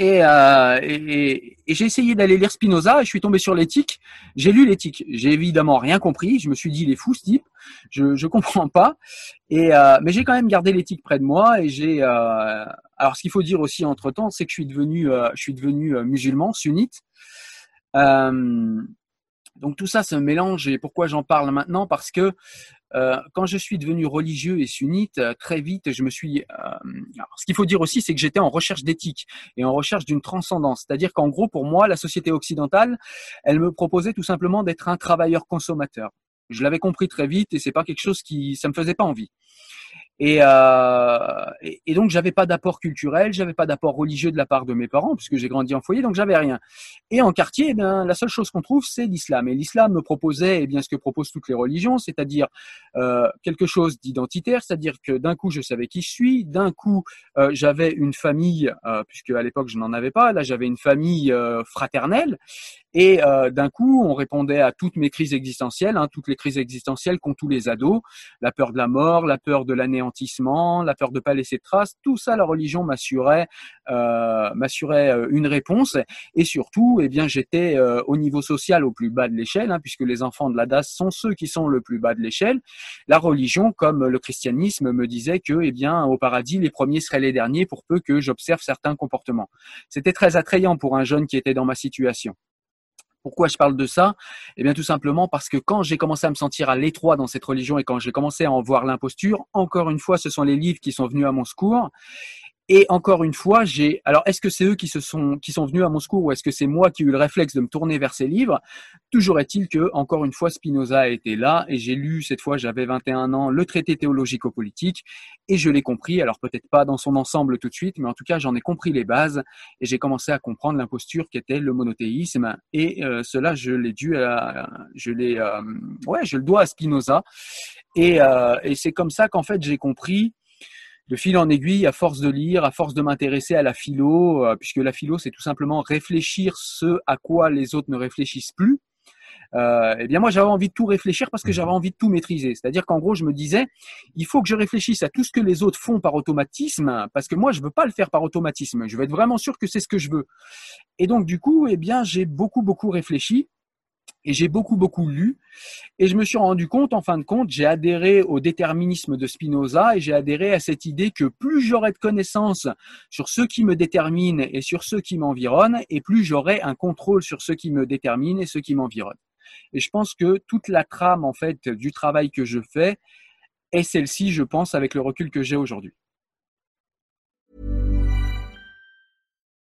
Euh, et, et, j'ai essayé d'aller lire Spinoza et je suis tombé sur l'éthique. J'ai lu l'éthique. J'ai évidemment rien compris. Je me suis dit, il est fou ce type. Je je comprends pas. Et euh, mais j'ai quand même gardé l'éthique près de moi et j'ai. Euh, alors ce qu'il faut dire aussi entre temps, c'est que je suis devenu je suis devenu musulman sunnite. Donc tout ça se mélange et pourquoi j'en parle maintenant? Parce que euh, quand je suis devenu religieux et sunnite, euh, très vite, je me suis. Euh, ce qu'il faut dire aussi, c'est que j'étais en recherche d'éthique et en recherche d'une transcendance. C'est-à-dire qu'en gros, pour moi, la société occidentale, elle me proposait tout simplement d'être un travailleur consommateur. Je l'avais compris très vite et c'est pas quelque chose qui, ça me faisait pas envie. Et, euh, et, et, donc j'avais pas d'apport culturel, j'avais pas d'apport religieux de la part de mes parents puisque j'ai grandi en foyer, donc j'avais rien. Et en quartier, eh la seule chose qu'on trouve, c'est l'islam. Et l'islam me proposait, eh bien ce que proposent toutes les religions, c'est-à-dire euh, quelque chose d'identitaire, c'est-à-dire que d'un coup je savais qui je suis, d'un coup euh, j'avais une famille, euh, puisque à l'époque je n'en avais pas, là j'avais une famille fraternelle, et d'un coup, on répondait à toutes mes crises existentielles, hein, toutes les crises existentielles qu'ont tous les ados, la peur de la mort, la peur de la peur de pas laisser de traces. Tout ça, la religion m'assurait, euh, m'assurait euh, une réponse. Et surtout, eh bien, j'étais euh, au niveau social au plus bas de l'échelle, hein, puisque les enfants de la DAS sont ceux qui sont le plus bas de l'échelle. La religion, comme le christianisme, me disait que, eh bien, au paradis, les premiers seraient les derniers, pour peu que j'observe certains comportements. C'était très attrayant pour un jeune qui était dans ma situation. Pourquoi je parle de ça? Eh bien, tout simplement parce que quand j'ai commencé à me sentir à l'étroit dans cette religion et quand j'ai commencé à en voir l'imposture, encore une fois, ce sont les livres qui sont venus à mon secours. Et encore une fois, j'ai. Alors, est-ce que c'est eux qui se sont qui sont venus à mon secours ou est-ce que c'est moi qui ai eu le réflexe de me tourner vers ces livres? Toujours est-il que, encore une fois, Spinoza a été là et j'ai lu cette fois, j'avais 21 ans, le traité théologico-politique et je l'ai compris. Alors peut-être pas dans son ensemble tout de suite, mais en tout cas, j'en ai compris les bases et j'ai commencé à comprendre l'imposture qu'était le monothéisme. Et euh, cela, je l'ai dû, à, je l'ai, euh, ouais, je le dois à Spinoza. Et, euh, et c'est comme ça qu'en fait, j'ai compris de fil en aiguille, à force de lire, à force de m'intéresser à la philo, euh, puisque la philo, c'est tout simplement réfléchir ce à quoi les autres ne réfléchissent plus. Euh, eh bien moi j'avais envie de tout réfléchir parce que j'avais mhm. envie de tout maîtriser. C'est-à-dire qu'en gros je me disais il faut que je réfléchisse à tout ce que les autres font par automatisme parce que moi je veux pas le faire par automatisme. Je veux être vraiment sûr que c'est ce que je veux. Et donc du coup eh bien j'ai beaucoup beaucoup réfléchi et j'ai beaucoup, beaucoup lu. Et je me suis rendu compte, en fin de compte, j'ai adhéré au déterminisme de Spinoza et j'ai adhéré à cette idée que plus j'aurai de connaissances sur ce qui me détermine et sur ce qui m'environne, et plus j'aurai un contrôle sur ce qui me détermine et ce qui m'environne. Et je pense que toute la trame, en fait, du travail que je fais est celle-ci, je pense, avec le recul que j'ai aujourd'hui.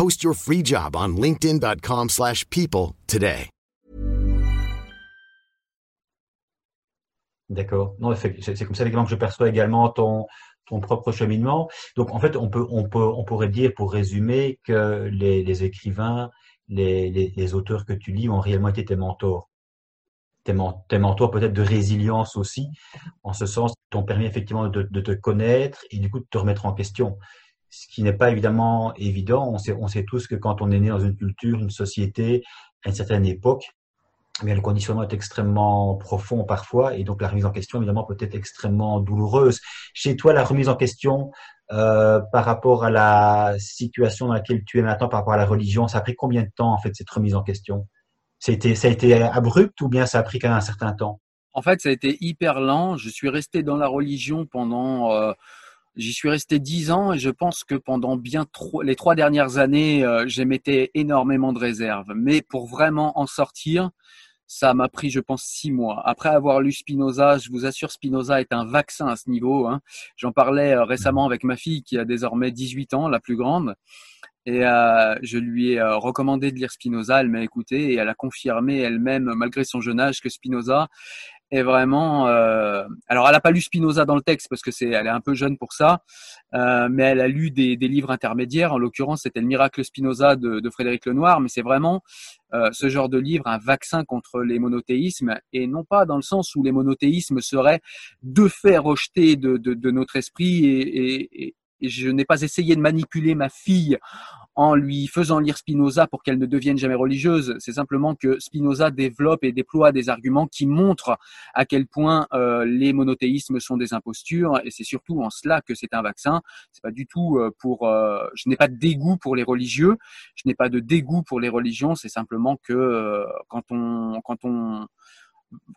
Post your free job on linkedin.com/people today. D'accord. Non, c'est comme ça également que je perçois également ton ton propre cheminement. Donc en fait, on peut on peut on pourrait dire pour résumer que les, écrivains les, les, auteurs que tu lis ont réellement été tes mentors. Tes, mentors peut-être de résilience aussi, en ce sens, t'ont permis effectivement de, te connaître et du coup de te remettre en question. Ce qui n'est pas évidemment évident. On sait, tous que quand on est né dans une culture, une société, à une certaine époque, mais le conditionnement est extrêmement profond parfois, et donc la remise en question, évidemment, peut être extrêmement douloureuse. Chez toi, la remise en question euh, par rapport à la situation dans laquelle tu es maintenant, par rapport à la religion, ça a pris combien de temps, en fait, cette remise en question? Ça a été abrupt ou bien ça a pris quand même un certain temps? En fait, ça a été hyper lent. Je suis resté dans la religion pendant... Euh, J'y suis resté dix ans et je pense que pendant bien les trois dernières années, euh, j'émettais énormément de réserves. Mais pour vraiment en sortir, ça m'a pris, je pense, six mois. Après avoir lu Spinoza, je vous assure, Spinoza est un vaccin à ce niveau. Hein. J'en parlais euh, récemment avec ma fille qui a désormais 18 ans, la plus grande. Et euh, je lui ai euh, recommandé de lire Spinoza, elle m'a écouté et elle a confirmé elle-même, malgré son jeune âge, que Spinoza est vraiment. Euh, alors, elle n'a pas lu Spinoza dans le texte parce que c'est, elle est un peu jeune pour ça, euh, mais elle a lu des, des livres intermédiaires. En l'occurrence, c'était le Miracle Spinoza de, de Frédéric Lenoir, mais c'est vraiment euh, ce genre de livre un vaccin contre les monothéismes et non pas dans le sens où les monothéismes seraient de fait rejetés de, de, de notre esprit et, et, et je n'ai pas essayé de manipuler ma fille en lui faisant lire Spinoza pour qu'elle ne devienne jamais religieuse. C'est simplement que Spinoza développe et déploie des arguments qui montrent à quel point euh, les monothéismes sont des impostures et c'est surtout en cela que c'est un vaccin. C'est pas du tout euh, pour. Euh, je n'ai pas de dégoût pour les religieux. Je n'ai pas de dégoût pour les religions. C'est simplement que quand on quand on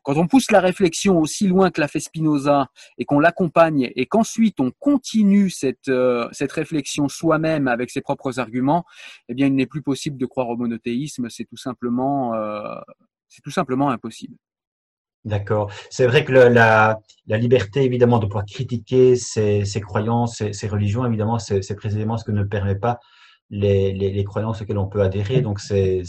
quand on pousse la réflexion aussi loin que l'a fait Spinoza et qu'on l'accompagne et qu'ensuite on continue cette, euh, cette réflexion soi-même avec ses propres arguments, eh bien, il n'est plus possible de croire au monothéisme. C'est tout simplement, euh, c'est tout simplement impossible. D'accord. C'est vrai que la, la, liberté, évidemment, de pouvoir critiquer ses, croyances, ses, ses religions, évidemment, c'est précisément ce que ne permet pas les, les, les, croyances auxquelles on peut adhérer. Donc, c'est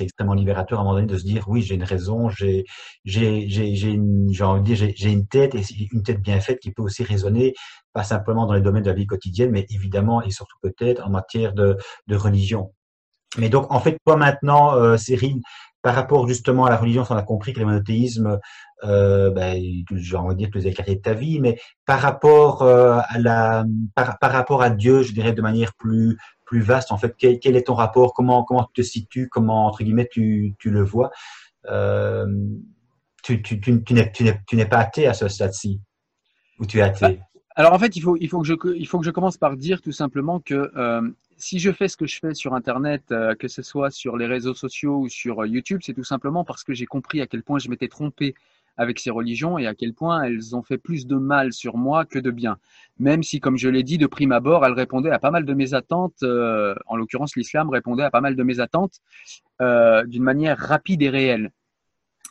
extrêmement libérateur à un moment donné de se dire, oui, j'ai une raison, j'ai une, envie de dire, j'ai une tête et une tête bien faite qui peut aussi résonner, pas simplement dans les domaines de la vie quotidienne, mais évidemment et surtout peut-être en matière de, de religion. Mais donc, en fait, toi maintenant, euh, Cyril, par rapport justement à la religion, on a compris que le monothéisme, euh, ben, j'ai envie de dire que tu les écarté de ta vie, mais par rapport euh, à la, par, par, rapport à Dieu, je dirais de manière plus plus vaste. En fait, quel, est ton rapport? Comment comment tu te situes? Comment entre guillemets tu, tu le vois? Euh, Tu, tu, tu, n'es pas athée à ce stade-ci? Ou tu es athée? Alors en fait, il faut il faut que je il faut que je commence par dire tout simplement que euh, si je fais ce que je fais sur Internet, euh, que ce soit sur les réseaux sociaux ou sur YouTube, c'est tout simplement parce que j'ai compris à quel point je m'étais trompé avec ces religions et à quel point elles ont fait plus de mal sur moi que de bien. Même si, comme je l'ai dit, de prime abord, elles répondaient à pas mal de mes attentes, euh, en l'occurrence l'islam répondait à pas mal de mes attentes euh, d'une manière rapide et réelle.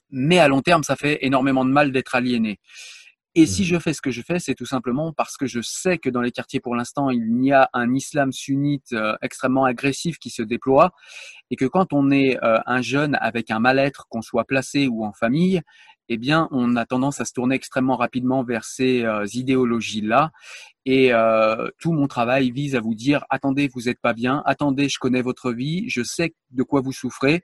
Mais à long terme, ça fait énormément de mal d'être aliéné. Et si mmh. je fais ce que je fais, c'est tout simplement parce que je sais que dans les quartiers, pour l'instant, il y a un islam sunnite euh, extrêmement agressif qui se déploie, et que quand on est euh, un jeune avec un mal-être, qu'on soit placé ou en famille, eh bien, on a tendance à se tourner extrêmement rapidement vers ces euh, idéologies-là. Et euh, tout mon travail vise à vous dire attendez, vous n'êtes pas bien. Attendez, je connais votre vie. Je sais de quoi vous souffrez.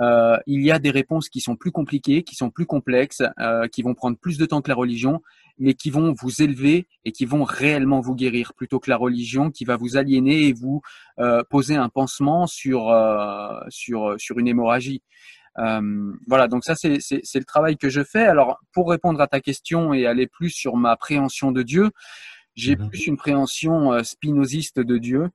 Euh, il y a des réponses qui sont plus compliquées, qui sont plus complexes, euh, qui vont prendre plus de temps que la religion, mais qui vont vous élever et qui vont réellement vous guérir, plutôt que la religion qui va vous aliéner et vous euh, poser un pansement sur euh, sur sur une hémorragie. Euh, voilà, donc ça c'est le travail que je fais. Alors pour répondre à ta question et aller plus sur ma préhension de Dieu, j'ai mhm. plus une préhension euh, spinoziste de Dieu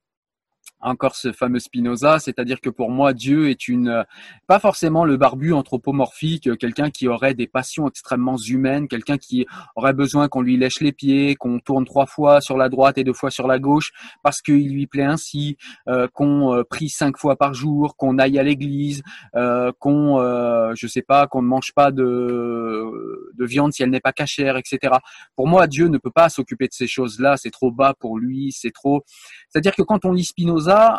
encore ce fameux Spinoza, c'est-à-dire que pour moi, Dieu est une, euh, pas forcément le barbu anthropomorphique, euh, quelqu'un qui aurait des passions extrêmement humaines, quelqu'un qui aurait besoin qu'on lui lèche les pieds, qu'on tourne trois fois sur la droite et deux fois sur la gauche parce qu'il lui plaît ainsi, euh, qu'on prie cinq fois par jour, qu'on aille à l'église, qu'on, je sais pas, qu'on ne mange pas de, de viande si elle n'est pas cachère, etc. Pour moi, Dieu ne peut pas s'occuper de ces choses-là, c'est trop bas pour lui, c'est trop. C'est-à-dire que quand on lit Spinoza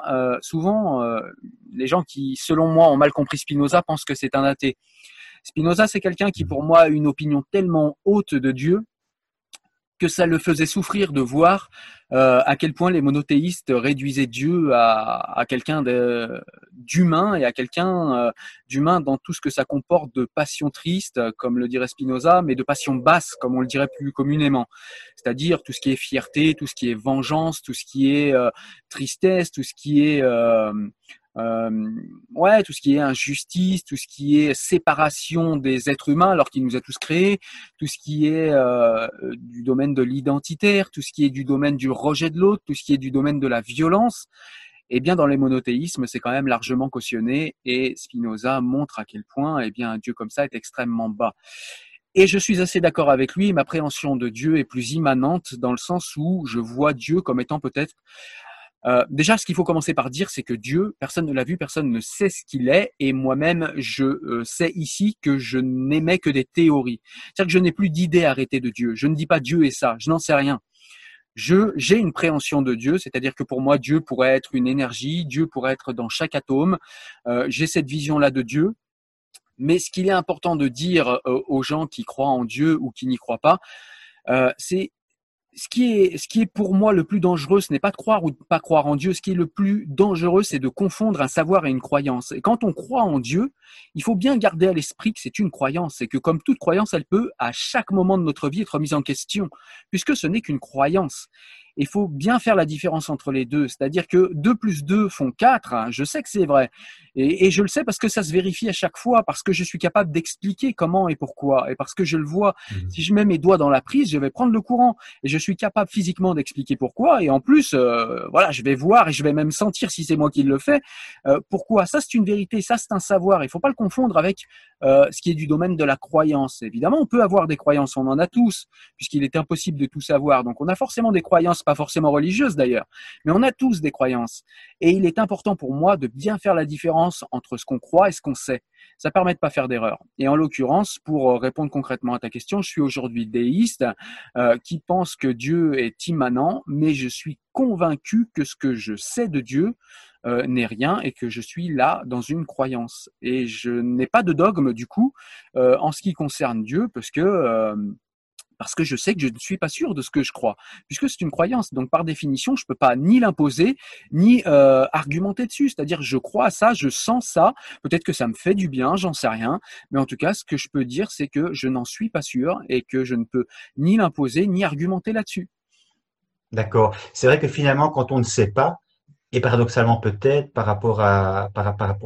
euh, souvent, euh, les gens qui, selon moi, ont mal compris Spinoza pensent que c'est un athée. Spinoza, c'est quelqu'un qui, pour moi, a une opinion tellement haute de Dieu que ça le faisait souffrir de voir euh, à quel point les monothéistes réduisaient Dieu à, quelqu'un d'humain et à quelqu'un euh, d'humain dans tout ce que ça comporte de passion triste, comme le dirait Spinoza, mais de passion basse, comme on le dirait plus communément. C'est-à-dire tout ce qui est fierté, tout ce qui est vengeance, tout ce qui est euh, tristesse, tout ce qui est euh, ouais, tout ce qui est injustice, tout ce qui est séparation des êtres humains alors qu'il nous a tous créés, tout ce qui est euh, du domaine de l'identitaire, tout ce qui est du domaine du rejet de l'autre, tout ce qui est du domaine de la violence, eh bien dans les monothéismes, c'est quand même largement cautionné et Spinoza montre à quel point eh bien un Dieu comme ça est extrêmement bas. Et je suis assez d'accord avec lui, ma préhension de Dieu est plus immanente dans le sens où je vois Dieu comme étant peut-être euh, déjà, ce qu'il faut commencer par dire, c'est que Dieu, personne ne l'a vu, personne ne sait ce qu'il est, et moi-même, je euh, sais ici que je n'émets que des théories. C'est-à-dire que je n'ai plus d'idée arrêtée de Dieu. Je ne dis pas Dieu est ça, je n'en sais rien. Je, j'ai une préhension de Dieu, c'est-à-dire que pour moi, Dieu pourrait être une énergie, Dieu pourrait être dans chaque atome. Euh, j'ai cette vision-là de Dieu. Mais ce qu'il est important de dire aux gens qui croient en Dieu ou qui n'y croient pas, c'est ce qui est, ce qui est pour moi le plus dangereux, ce n'est pas de croire ou de pas croire en Dieu. Ce qui est le plus dangereux, c'est de confondre un savoir et une croyance. Et quand on croit en Dieu, il faut bien garder à l'esprit que c'est une croyance et que comme toute croyance, elle peut à chaque moment de notre vie être mise en question, puisque ce n'est qu'une croyance il faut bien faire la différence entre les deux. C'est-à-dire que 2 plus 2 font 4. Hein. Je sais que c'est vrai. Et, je le sais parce que ça se vérifie à chaque fois, parce que je suis capable d'expliquer comment et pourquoi. Et parce que je le vois. Mmh. Si je mets mes doigts dans la prise, je vais prendre le courant. Et je suis capable physiquement d'expliquer pourquoi. Et en plus, euh, voilà, je vais voir et je vais même sentir si c'est moi qui le fais. Euh, pourquoi? Ça, c'est une vérité. Ça, c'est un savoir. Il ne faut pas le confondre avec euh, ce qui est du domaine de la croyance. Évidemment, on peut avoir des croyances. On en a tous, puisqu'il est impossible de tout savoir. Donc, on a forcément des croyances pas forcément religieuses d'ailleurs, mais on a tous des croyances. Et il est important pour moi de bien faire la différence entre ce qu'on croit et ce qu'on sait. Ça permet de pas faire d'erreur. Et en l'occurrence, pour euh, répondre concrètement à ta question, je suis aujourd'hui déiste euh, qui pense que Dieu est immanent, mais je suis convaincu que ce que je sais de Dieu euh, n'est rien et que je suis là dans une croyance. Et je n'ai pas de dogme du coup en ce qui concerne Dieu, parce que parce que je sais que je ne suis pas sûr de ce que je crois, puisque c'est une croyance. Donc par définition, je ne peux pas ni l'imposer, ni euh, argumenter dessus. C'est-à-dire, je crois à ça, je sens ça, peut-être que ça me fait du bien, j'en sais rien, mais en tout cas, ce que je peux dire, c'est que je n'en suis pas sûr et que je ne peux ni l'imposer, ni argumenter là-dessus. D'accord. C'est vrai que finalement, quand on ne sait pas, et paradoxalement peut-être par rapport à,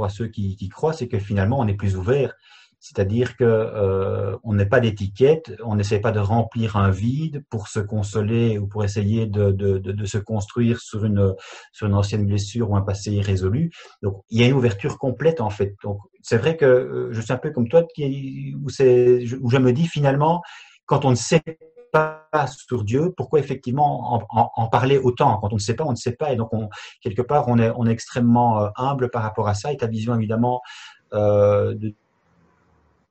ceux qui croient, c'est que finalement, on est plus ouvert. C'est-à-dire que euh, on n'est pas d'étiquette, on n'essaie pas de remplir un vide pour se consoler ou pour essayer de, de, de, de, se construire sur une, sur une ancienne blessure ou un passé irrésolu. Donc il y a une ouverture complète en fait. Donc c'est vrai que euh, je suis un peu comme toi qui, où, c'est, où je me dis finalement quand on ne sait pas sur Dieu, pourquoi effectivement en, en, en, parler autant? Quand on ne sait pas, on ne sait pas. Et donc, on, quelque part, on est, on est extrêmement euh, humble par rapport à ça. Et ta vision, évidemment, euh, de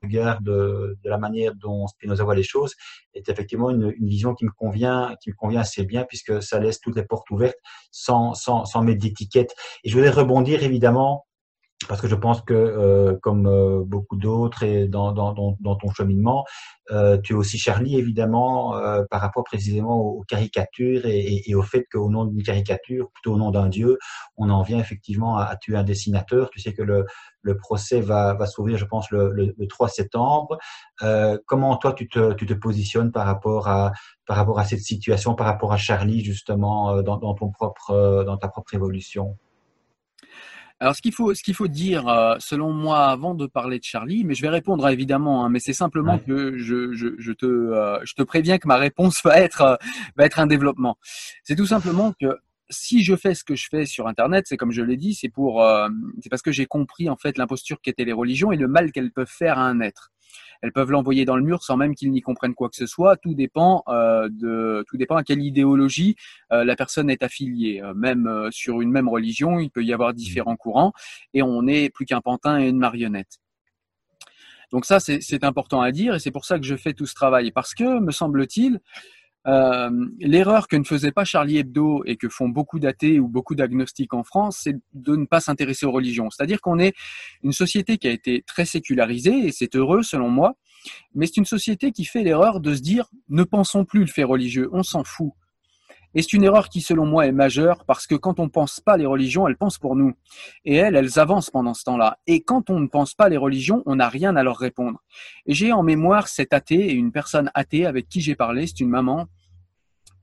de, la manière dont Spinoza voit les choses est effectivement une, une, vision qui me convient, qui me convient assez bien puisque ça laisse toutes les portes ouvertes sans, sans, sans mettre d'étiquette. Et je voulais rebondir évidemment parce que je pense que, euh, comme euh, beaucoup d'autres et dans, dans, dans, ton cheminement, euh, tu es aussi Charlie, évidemment, euh, par rapport précisément aux, caricatures et, et, au fait qu'au nom d'une caricature, plutôt au nom d'un dieu, on en vient effectivement à, tuer un dessinateur. Tu sais que le, le procès va, va s'ouvrir, je pense, le, le, le 3 septembre. Euh, comment toi, tu te, tu te positionnes par rapport, à, par rapport à cette situation, par rapport à Charlie, justement, dans, dans, ton propre, dans ta propre évolution? Alors, ce qu'il faut, ce qu'il faut dire, euh, selon moi, avant de parler de Charlie, mais je vais répondre évidemment, hein, mais c'est simplement que je, je, je te, euh, je te préviens que ma réponse va être, euh, va être un développement. C'est tout simplement que si je fais ce que je fais sur Internet, c'est comme je l'ai dit, c'est pour, c'est parce que j'ai compris en fait l'imposture qu'étaient les religions et le mal qu'elles peuvent faire à un être. Elles peuvent l'envoyer dans le mur sans même qu'il n'y comprenne quoi que ce soit. Tout dépend euh, de, tout dépend à quelle idéologie euh, la personne est affiliée. Euh, même sur une même religion, il peut y avoir différents courants et on n'est plus qu'un pantin et une marionnette. Donc ça, c'est important à dire et c'est pour ça que je fais tout ce travail. Parce que, me semble-t-il, euh, l'erreur que ne faisait pas Charlie Hebdo et que font beaucoup d'athées ou beaucoup d'agnostiques en France, c'est de ne pas s'intéresser aux religions. C'est-à-dire qu'on est une société qui a été très sécularisée et c'est heureux selon moi, mais c'est une société qui fait l'erreur de se dire ne pensons plus le fait religieux, on s'en fout. Et c'est une erreur qui, selon moi, est majeure parce que quand on pense pas les religions, elles pensent pour nous. Et elles, elles avancent pendant ce temps-là. Et quand on ne pense pas les religions, on n'a rien à leur répondre. Et j'ai en mémoire cet athée et une personne athée avec qui j'ai parlé, c'est une maman,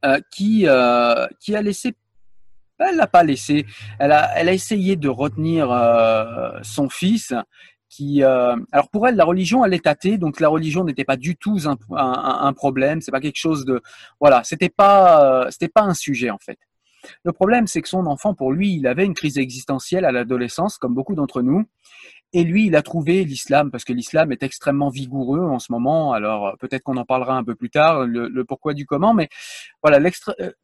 euh, qui, euh, qui a laissé Elle l'a pas laissé. Elle a, elle a essayé de retenir euh, son fils. Qui, euh, alors pour elle, la religion, elle est athée, donc la religion n'était pas du tout un, problème. C'est pas quelque chose de, voilà, c'était pas, euh, c'était pas un sujet en fait. Le problème, c'est que son enfant, pour lui, il avait une crise existentielle à l'adolescence, comme beaucoup d'entre nous. Et lui, il a trouvé l'islam, parce que l'islam est extrêmement vigoureux en ce moment. Alors, peut-être qu'on en parlera un peu plus tard, le, pourquoi du comment, mais voilà,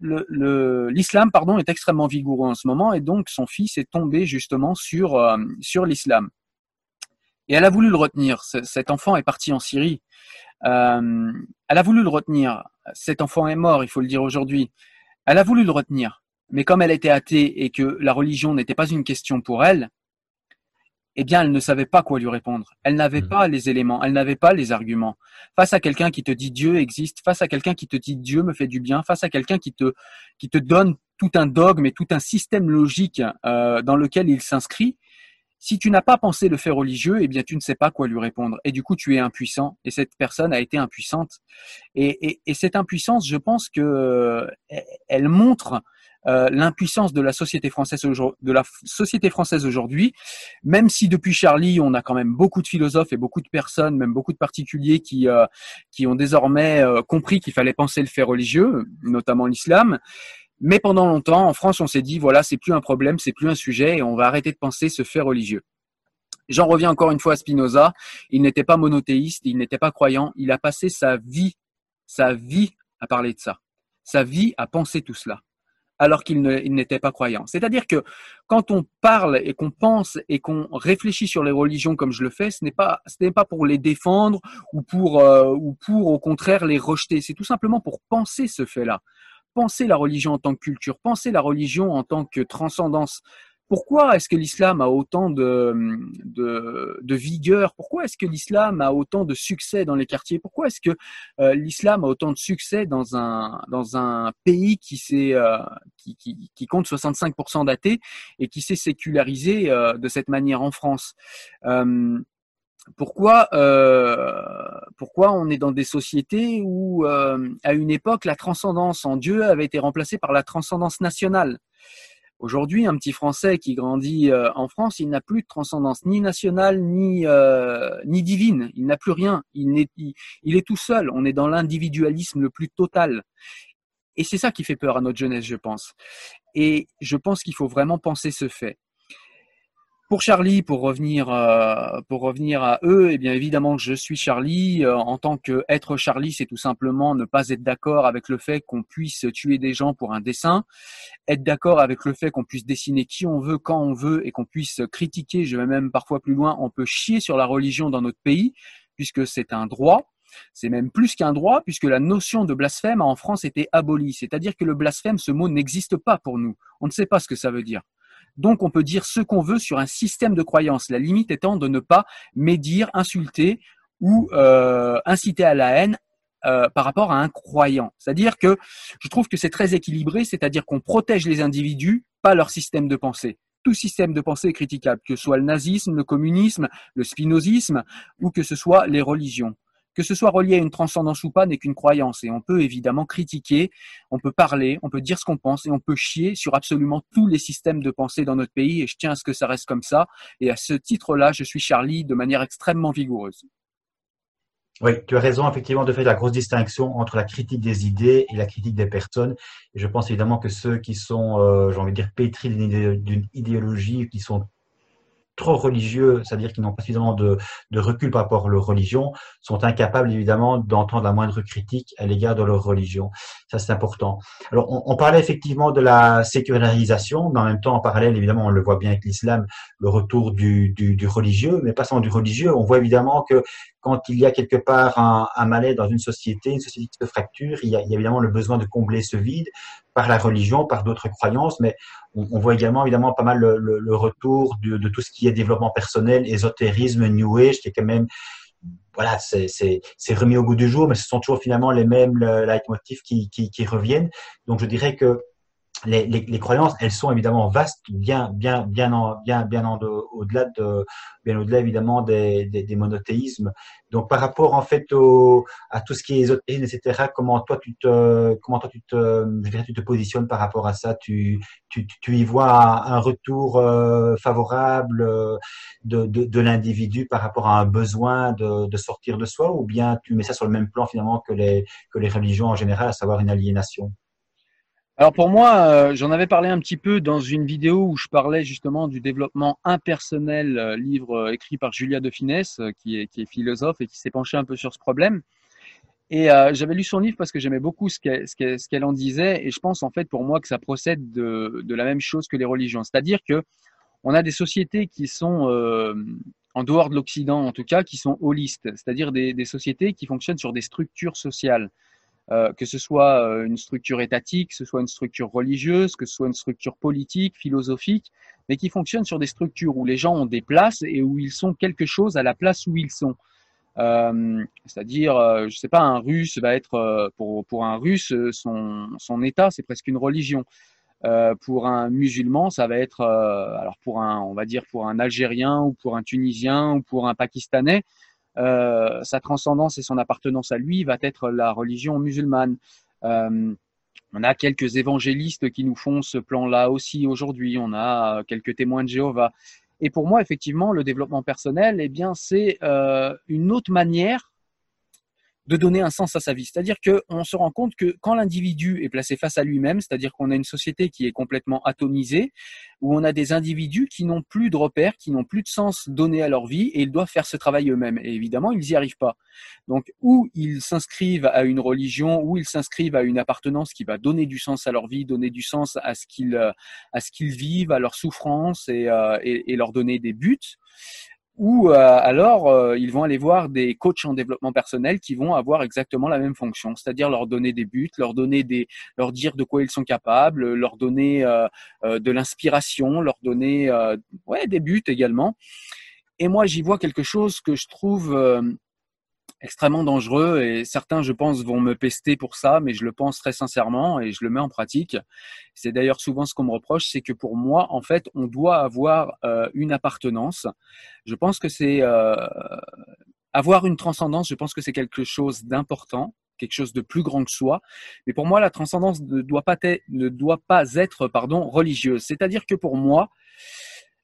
l'islam, pardon, est extrêmement vigoureux en ce moment, et donc son fils est tombé justement sur, euh, sur l'islam. Et elle a voulu le retenir. Cet enfant est parti en Syrie. Euh, elle a voulu le retenir. Cet enfant est mort, il faut le dire aujourd'hui. Elle a voulu le retenir. Mais comme elle était athée et que la religion n'était pas une question pour elle, eh bien, elle ne savait pas quoi lui répondre. Elle n'avait mmh. pas les éléments, elle n'avait pas les arguments. Face à quelqu'un qui te dit Dieu existe, face à quelqu'un qui te dit Dieu me fait du bien, face à quelqu'un qui te, qui te donne tout un dogme et tout un système logique euh, dans lequel il s'inscrit, si tu n'as pas pensé le fait religieux, eh bien, tu ne sais pas quoi lui répondre. Et du coup, tu es impuissant. Et cette personne a été impuissante. Et, et, et cette impuissance, je pense que elle montre euh, l'impuissance de la société française de la société française aujourd'hui, même si depuis Charlie, on a quand même beaucoup de philosophes et beaucoup de personnes, même beaucoup de particuliers qui euh, qui ont désormais euh, compris qu'il fallait penser le fait religieux, notamment l'islam. Mais pendant longtemps, en France, on s'est dit voilà, c'est plus un problème, c'est plus un sujet, et on va arrêter de penser ce fait religieux. J'en reviens encore une fois à Spinoza. Il n'était pas monothéiste, il n'était pas croyant. Il a passé sa vie, sa vie à parler de ça, sa vie à penser tout cela alors qu'il n'était pas croyant. C'est-à-dire que quand on parle et qu'on pense et qu'on réfléchit sur les religions comme je le fais, ce n'est pas pour les défendre ou pour euh, ou pour au contraire les rejeter. C'est tout simplement pour penser ce fait-là, penser la religion en tant que culture, penser la religion en tant que transcendance, pourquoi est-ce que l'islam a autant de, de, de vigueur? Pourquoi est-ce que l'islam a autant de succès dans les quartiers? Pourquoi est-ce que euh, l'islam a autant de succès dans un, dans un pays qui, euh, qui, qui, qui, compte 65% d'athées et qui s'est sécularisé euh, de cette manière en France? Euh, pourquoi, pourquoi on est dans des sociétés où, à une époque, la transcendance en Dieu avait été remplacée par la transcendance nationale? Aujourd'hui, un petit Français qui grandit euh, en France, il n'a plus de transcendance ni nationale ni euh, ni divine. Il n'a plus rien. Il, est tout seul. On est dans l'individualisme le plus total. Et c'est ça qui fait peur à notre jeunesse, je pense. Et je pense qu'il faut vraiment penser ce fait. Pour Charlie, pour revenir, euh, pour revenir à eux, eh bien évidemment, je suis Charlie. Euh, en tant que être Charlie, c'est tout simplement ne pas être d'accord avec le fait qu'on puisse tuer des gens pour un dessin, être d'accord avec le fait qu'on puisse dessiner qui on veut, quand on veut, et qu'on puisse critiquer. Je vais même parfois plus loin. On peut chier sur la religion dans notre pays, puisque c'est un droit. C'est même plus qu'un droit, puisque la notion de blasphème en France était abolie. C'est-à-dire que le blasphème, ce mot n'existe pas pour nous. On ne sait pas ce que ça veut dire. Donc on peut dire ce qu'on veut sur un système de croyance, la limite étant de ne pas médire, insulter ou euh, inciter à la haine euh, par rapport à un croyant. C'est-à-dire que je trouve que c'est très équilibré, c'est-à-dire qu'on protège les individus, pas leur système de pensée. Tout système de pensée est critiquable, que ce soit le nazisme, le communisme, le spinozisme ou que ce soit les religions que ce soit relié à une transcendance ou pas, n'est qu'une croyance. Et on peut évidemment critiquer, on peut parler, on peut dire ce qu'on pense et on peut chier sur absolument tous les systèmes de pensée dans notre pays. Et je tiens à ce que ça reste comme ça. Et à ce titre-là, je suis Charlie de manière extrêmement vigoureuse. Oui, tu as raison, effectivement, de faire la grosse distinction entre la critique des idées et la critique des personnes. Et je pense évidemment que ceux qui sont, euh, j'ai envie de dire, pétris d'une idéologie, qui sont trop religieux, c'est-à-dire qu'ils n'ont pas suffisamment de, de, recul par rapport à leur religion, sont incapables évidemment d'entendre la moindre critique à l'égard de leur religion. Ça, c'est important. Alors, on, parlait effectivement de la sécularisation, mais en même temps, en parallèle, évidemment, on le voit bien avec l'islam, le retour du, du, du, religieux, mais pas seulement du religieux. On voit évidemment que quand il y a quelque part un, un malaise dans une société, une société qui se fracture, il y a évidemment le besoin de combler ce vide par la religion, par d'autres croyances, mais on, on, voit également évidemment pas mal le, le, le retour de, de, tout ce qui est développement personnel, ésotérisme, New Age, qui est quand même voilà, c'est remis au goût du jour, mais ce sont toujours finalement les mêmes leitmotifs qui, qui, qui reviennent. Donc je dirais que les, les, les, croyances, elles sont évidemment vastes, bien, bien, bien, en, bien, bien en au-delà de, bien au-delà évidemment des, des, des, monothéismes. Donc, par rapport en fait au, à tout ce qui est ésotérisme, etc., comment toi tu te, comment toi tu te, je dirais, tu te positionnes par rapport à ça? Tu, tu, tu y vois un, retour euh, favorable euh, de, de, de l'individu par rapport à un besoin de, de sortir de soi, ou bien tu mets ça sur le même plan finalement que les, que les religions en général, à savoir une aliénation? Alors pour moi, euh, j'en avais parlé un petit peu dans une vidéo où je parlais justement du développement impersonnel, euh, livre euh, écrit par Julia de Finesse, qui est, philosophe et qui s'est penchée un peu sur ce problème. Et j'avais lu son livre parce que j'aimais beaucoup ce qu'elle, en disait, et je pense en fait pour moi que ça procède de, la même chose que les religions, c'est-à-dire que on a des sociétés qui sont en dehors de l'Occident en tout cas, qui sont holistes, c'est-à-dire des sociétés qui fonctionnent sur des structures sociales. Euh, que ce soit euh, une structure étatique, que ce soit une structure religieuse, que ce soit une structure politique, philosophique, mais qui fonctionne sur des structures où les gens ont des places et où ils sont quelque chose à la place où ils sont. Euh, C'est-à-dire, je sais pas, un Russe va être pour pour un Russe son son État, c'est presque une religion. Pour un musulman, ça va être alors pour un on va dire pour un Algérien ou pour un Tunisien ou pour un Pakistanais, euh, sa transcendance et son appartenance à lui va être la religion musulmane. Euh, on a quelques évangélistes qui nous font ce plan-là aussi aujourd'hui. On a quelques témoins de Jéhovah. Et pour moi, effectivement, le développement personnel, eh bien, c'est euh, une autre manière de donner un sens à sa vie. C'est-à-dire qu'on se rend compte que quand l'individu est placé face à lui-même, c'est-à-dire qu'on a une société qui est complètement atomisée, où on a des individus qui n'ont plus de repères, qui n'ont plus de sens donné à leur vie, et ils doivent faire ce travail eux-mêmes. Et évidemment, ils n'y arrivent pas. Donc, ou ils s'inscrivent à une religion, ou ils s'inscrivent à une appartenance qui va donner du sens à leur vie, donner du sens à ce qu'ils à ce qu'ils vivent, à leur souffrance, et, euh, et leur donner des buts ou euh, alors euh, ils vont aller voir des coachs en développement personnel qui vont avoir exactement la même fonction, c'est-à-dire leur donner des buts, leur donner des, leur dire de quoi ils sont capables, leur donner euh, de l'inspiration, leur donner ouais des buts également. Et moi j'y vois quelque chose que je trouve extrêmement dangereux et certains, je pense, vont me pester pour ça, mais je le pense très sincèrement et je le mets en pratique. C'est d'ailleurs souvent ce qu'on me reproche, c'est que pour moi, en fait, on doit avoir euh, une appartenance. Je pense que c'est euh, avoir une transcendance. Je pense que c'est quelque chose d'important quelque chose de plus grand que soi. Mais pour moi, la transcendance ne doit pas être, ne doit pas être pardon, religieuse. C'est-à-dire que pour moi,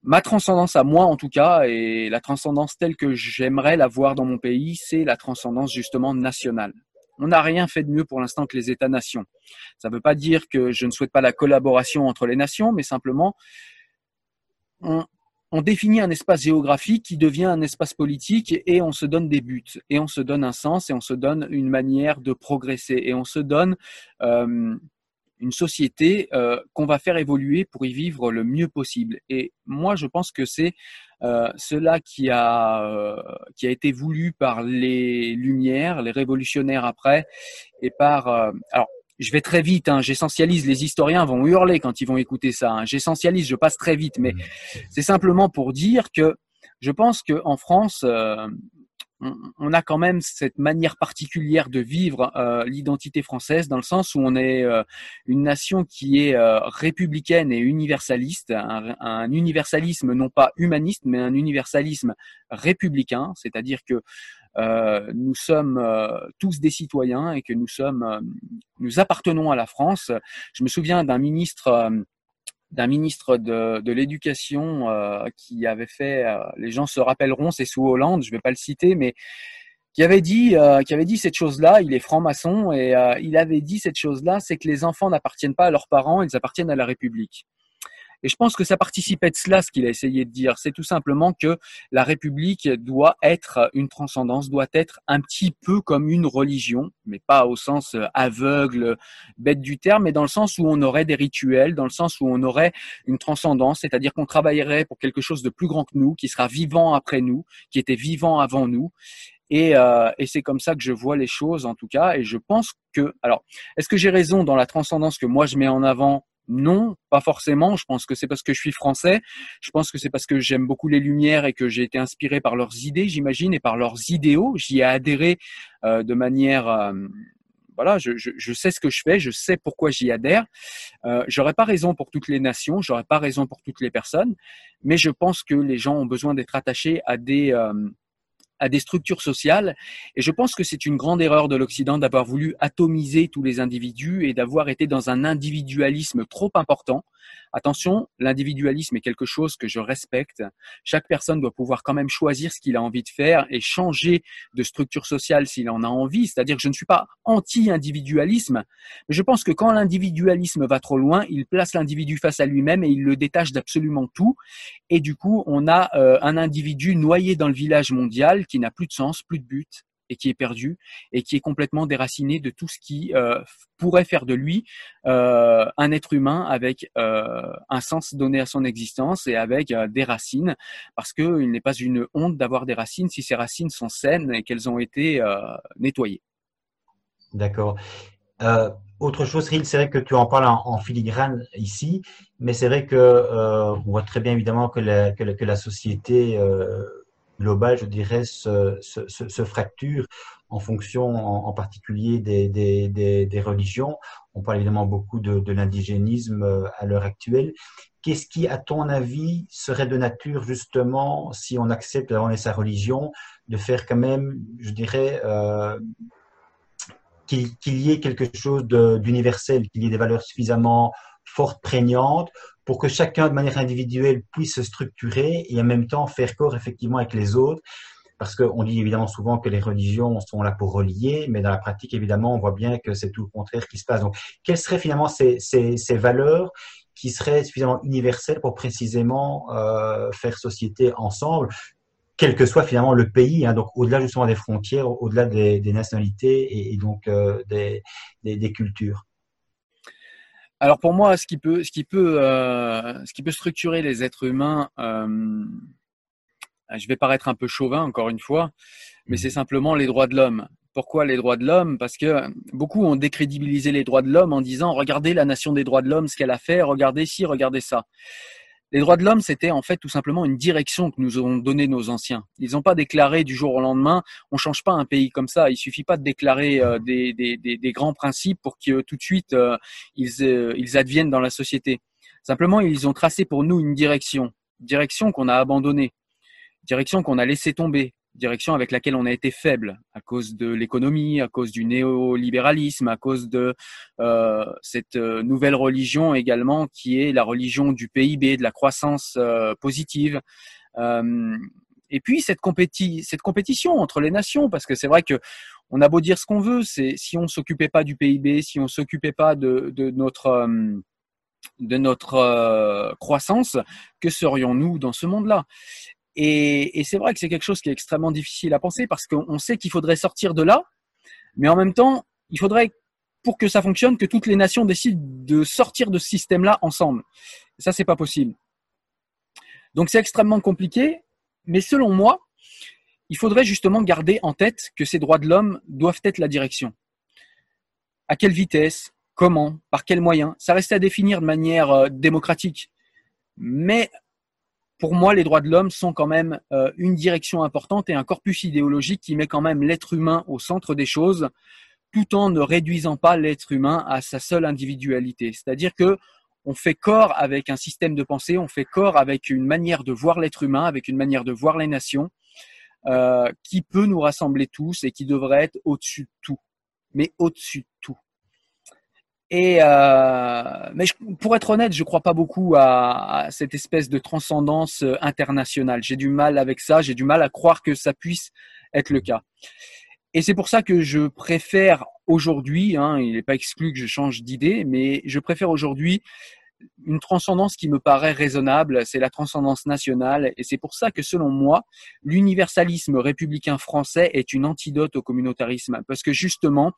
ma transcendance à moi en tout cas, et la transcendance telle que j'aimerais la voir dans mon pays, c'est la transcendance justement nationale. On n'a rien fait de mieux pour l'instant que les États-nations. Ça ne veut pas dire que je ne souhaite pas la collaboration entre les nations, mais simplement on, définit un espace géographique qui devient un espace politique et on se donne des buts et on se donne un sens et on se donne une manière de progresser et on se donne euh, une société euh, qu'on va faire évoluer pour y vivre le mieux possible. Et moi, je pense que c'est euh, cela qui a euh, qui a été voulu par les Lumières, les révolutionnaires après, et par euh, alors. Je vais très vite, hein, j'essentialise. Les historiens vont hurler quand ils vont écouter ça. Hein. J'essentialise, je passe très vite, mais mmh. c'est simplement pour dire que je pense qu'en France, euh, on a quand même cette manière particulière de vivre euh, l'identité française dans le sens où on est euh, une nation qui est euh, républicaine et universaliste, un, universalisme non pas humaniste mais un universalisme républicain, c'est-à-dire que nous sommes tous des citoyens et que nous sommes, nous appartenons à la France. Je me souviens d'un ministre d'un ministre de, de l'éducation euh, qui avait fait, euh, les gens se rappelleront, c'est sous Hollande, je ne vais pas le citer, mais qui avait dit, euh, qui avait dit cette chose-là. Il est franc-maçon et il avait dit cette chose-là, c'est que les enfants n'appartiennent pas à leurs parents, ils appartiennent à la République. Et je pense que ça participait de cela, ce qu'il a essayé de dire. C'est tout simplement que la République doit être une transcendance, doit être un petit peu comme une religion, mais pas au sens aveugle, bête du terme, mais dans le sens où on aurait des rituels, dans le sens où on aurait une transcendance, c'est-à-dire qu'on travaillerait pour quelque chose de plus grand que nous, qui sera vivant après nous, qui était vivant avant nous. Et, euh, et c'est comme ça que je vois les choses en tout cas. Et je pense que, alors, est-ce que j'ai raison dans la transcendance que moi je mets en avant non, pas forcément. Je pense que c'est parce que je suis français. Je pense que c'est parce que j'aime beaucoup les Lumières et que j'ai été inspiré par leurs idées, j'imagine, et par leurs idéaux. J'y ai adhéré euh, de manière, euh, voilà, je, sais ce que je fais, je sais pourquoi j'y adhère. Euh, j'aurais pas raison pour toutes les nations, j'aurais pas raison pour toutes les personnes, mais je pense que les gens ont besoin d'être attachés à des euh, à des structures sociales. Et je pense que c'est une grande erreur de l'Occident d'avoir voulu atomiser tous les individus et d'avoir été dans un individualisme trop important. Attention, l'individualisme est quelque chose que je respecte. Chaque personne doit pouvoir quand même choisir ce qu'il a envie de faire et changer de structure sociale s'il en a envie. C'est-à-dire que je ne suis pas anti-individualisme, mais je pense que quand l'individualisme va trop loin, il place l'individu face à lui-même et il le détache d'absolument tout. Et du coup, on a euh, un individu noyé dans le village mondial qui n'a plus de sens, plus de but, et qui est perdu et qui est complètement déraciné de tout ce qui euh, pourrait faire de lui euh, un être humain avec euh, un sens donné à son existence et avec des racines, parce qu'il n'est pas une honte d'avoir des racines si ces racines sont saines et qu'elles ont été nettoyées. D'accord. Autre chose, Cyril, c'est vrai que tu en parles en, filigrane ici, mais c'est vrai que on voit très bien évidemment que la société globale, je dirais, se, se, fracture en fonction en, particulier des, des, des, religions. On parle évidemment beaucoup de, de l'indigénisme euh, à l'heure actuelle. Qu'est-ce qui, à ton avis, serait de nature justement, si on accepte d'avoir sa religion, de faire quand même, je dirais, euh, qu'il qu y ait quelque chose d'universel, qu'il y ait des valeurs suffisamment fortes, prégnantes, pour que chacun, de manière individuelle, puisse se structurer et en même temps faire corps effectivement avec les autres. Parce qu'on dit évidemment souvent que les religions sont là pour relier, mais dans la pratique, évidemment, on voit bien que c'est tout le contraire qui se passe. Donc, quelles seraient finalement ces, valeurs qui seraient suffisamment universelles pour précisément euh, faire société ensemble quel que soit finalement le pays, hein, donc au-delà justement des frontières, au-delà des, nationalités et, donc euh, des, cultures? Alors pour moi, ce qui peut, ce qui peut, euh, ce qui peut structurer les êtres humains, euh, je vais paraître un peu chauvin encore une fois, mais c'est simplement les droits de l'homme. Pourquoi les droits de l'homme? Parce que beaucoup ont décrédibilisé les droits de l'homme en disant regardez la nation des droits de l'homme, ce qu'elle a fait, regardez ci, regardez ça. Les droits de l'homme, c'était en fait tout simplement une direction que nous ont donné nos anciens. Ils n'ont pas déclaré du jour au lendemain, on change pas un pays comme ça. Il suffit pas de déclarer euh, des, grands principes pour que tout de suite euh, ils, euh, ils adviennent dans la société. Simplement, ils ont tracé pour nous une direction, direction qu'on a abandonnée, direction qu'on a laissé tomber, direction avec laquelle on a été faible à cause de l'économie, à cause du néolibéralisme, à cause de euh, cette euh, nouvelle religion également qui est la religion du PIB, de la croissance euh, positive. Et puis cette, compéti cette compétition entre les nations, parce que c'est vrai que on a beau dire ce qu'on veut, c'est si on s'occupait pas du PIB, si on s'occupait pas de, notre de notre croissance, que serions-nous dans ce monde-là? Et, c'est vrai que c'est quelque chose qui est extrêmement difficile à penser parce qu'on sait qu'il faudrait sortir de là, mais en même temps, il faudrait, pour que ça fonctionne, que toutes les nations décident de sortir de ce système-là ensemble. Et ça, c'est pas possible. Donc c'est extrêmement compliqué, mais selon moi, il faudrait justement garder en tête que ces droits de l'homme doivent être la direction. À quelle vitesse, comment, par quels moyens, ça reste à définir de manière euh, démocratique. Mais pour moi, les droits de l'homme sont quand même euh, une direction importante et un corpus idéologique qui met quand même l'être humain au centre des choses, tout en ne réduisant pas l'être humain à sa seule individualité. C'est-à-dire que on fait corps avec un système de pensée, on fait corps avec une manière de voir l'être humain, avec une manière de voir les nations, euh, qui peut nous rassembler tous et qui devrait être au-dessus de tout. Mais au-dessus de tout. Et euh, mais je, pour être honnête, je crois pas beaucoup à, à cette espèce de transcendance euh, internationale. J'ai du mal avec ça. J'ai du mal à croire que ça puisse être le cas. Et c'est pour ça que je préfère aujourd'hui, hein, il n'est pas exclu que je change d'idée, mais je préfère aujourd'hui une transcendance qui me paraît raisonnable, c'est la transcendance nationale, et c'est pour ça que selon moi, l'universalisme républicain français est une antidote au communautarisme, parce que justement,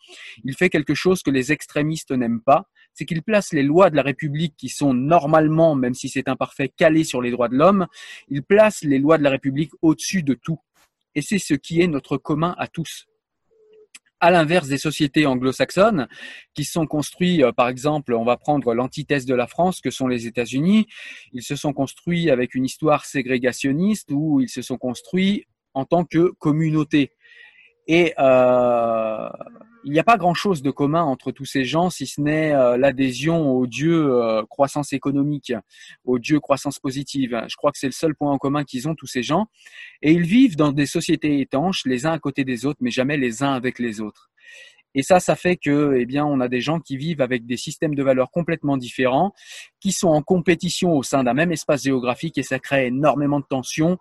il fait quelque chose que les extrémistes n'aiment pas, c'est qu'il place les lois de la République qui sont normalement, même si c'est imparfait, calées sur les droits de l'homme, il place les lois de la République au-dessus de tout. Et c'est ce qui est notre commun à tous à l'inverse des sociétés anglo-saxonnes qui sont construits, euh, par exemple, on va prendre l'antithèse de la France que sont les États-Unis. Ils se sont construits avec une histoire ségrégationniste où ils se sont construits en tant que communauté. Et euh, il n'y a pas grand-chose de commun entre tous ces gens, si ce n'est euh, l'adhésion au Dieu euh, croissance économique, au Dieu croissance positive. Je crois que c'est le seul point en commun qu'ils ont tous ces gens. Et ils vivent dans des sociétés étanches, les uns à côté des autres, mais jamais les uns avec les autres. Et ça, ça fait que, eh bien, on a des gens qui vivent avec des systèmes de valeurs complètement différents, qui sont en compétition au sein d'un même espace géographique, et ça crée énormément de tensions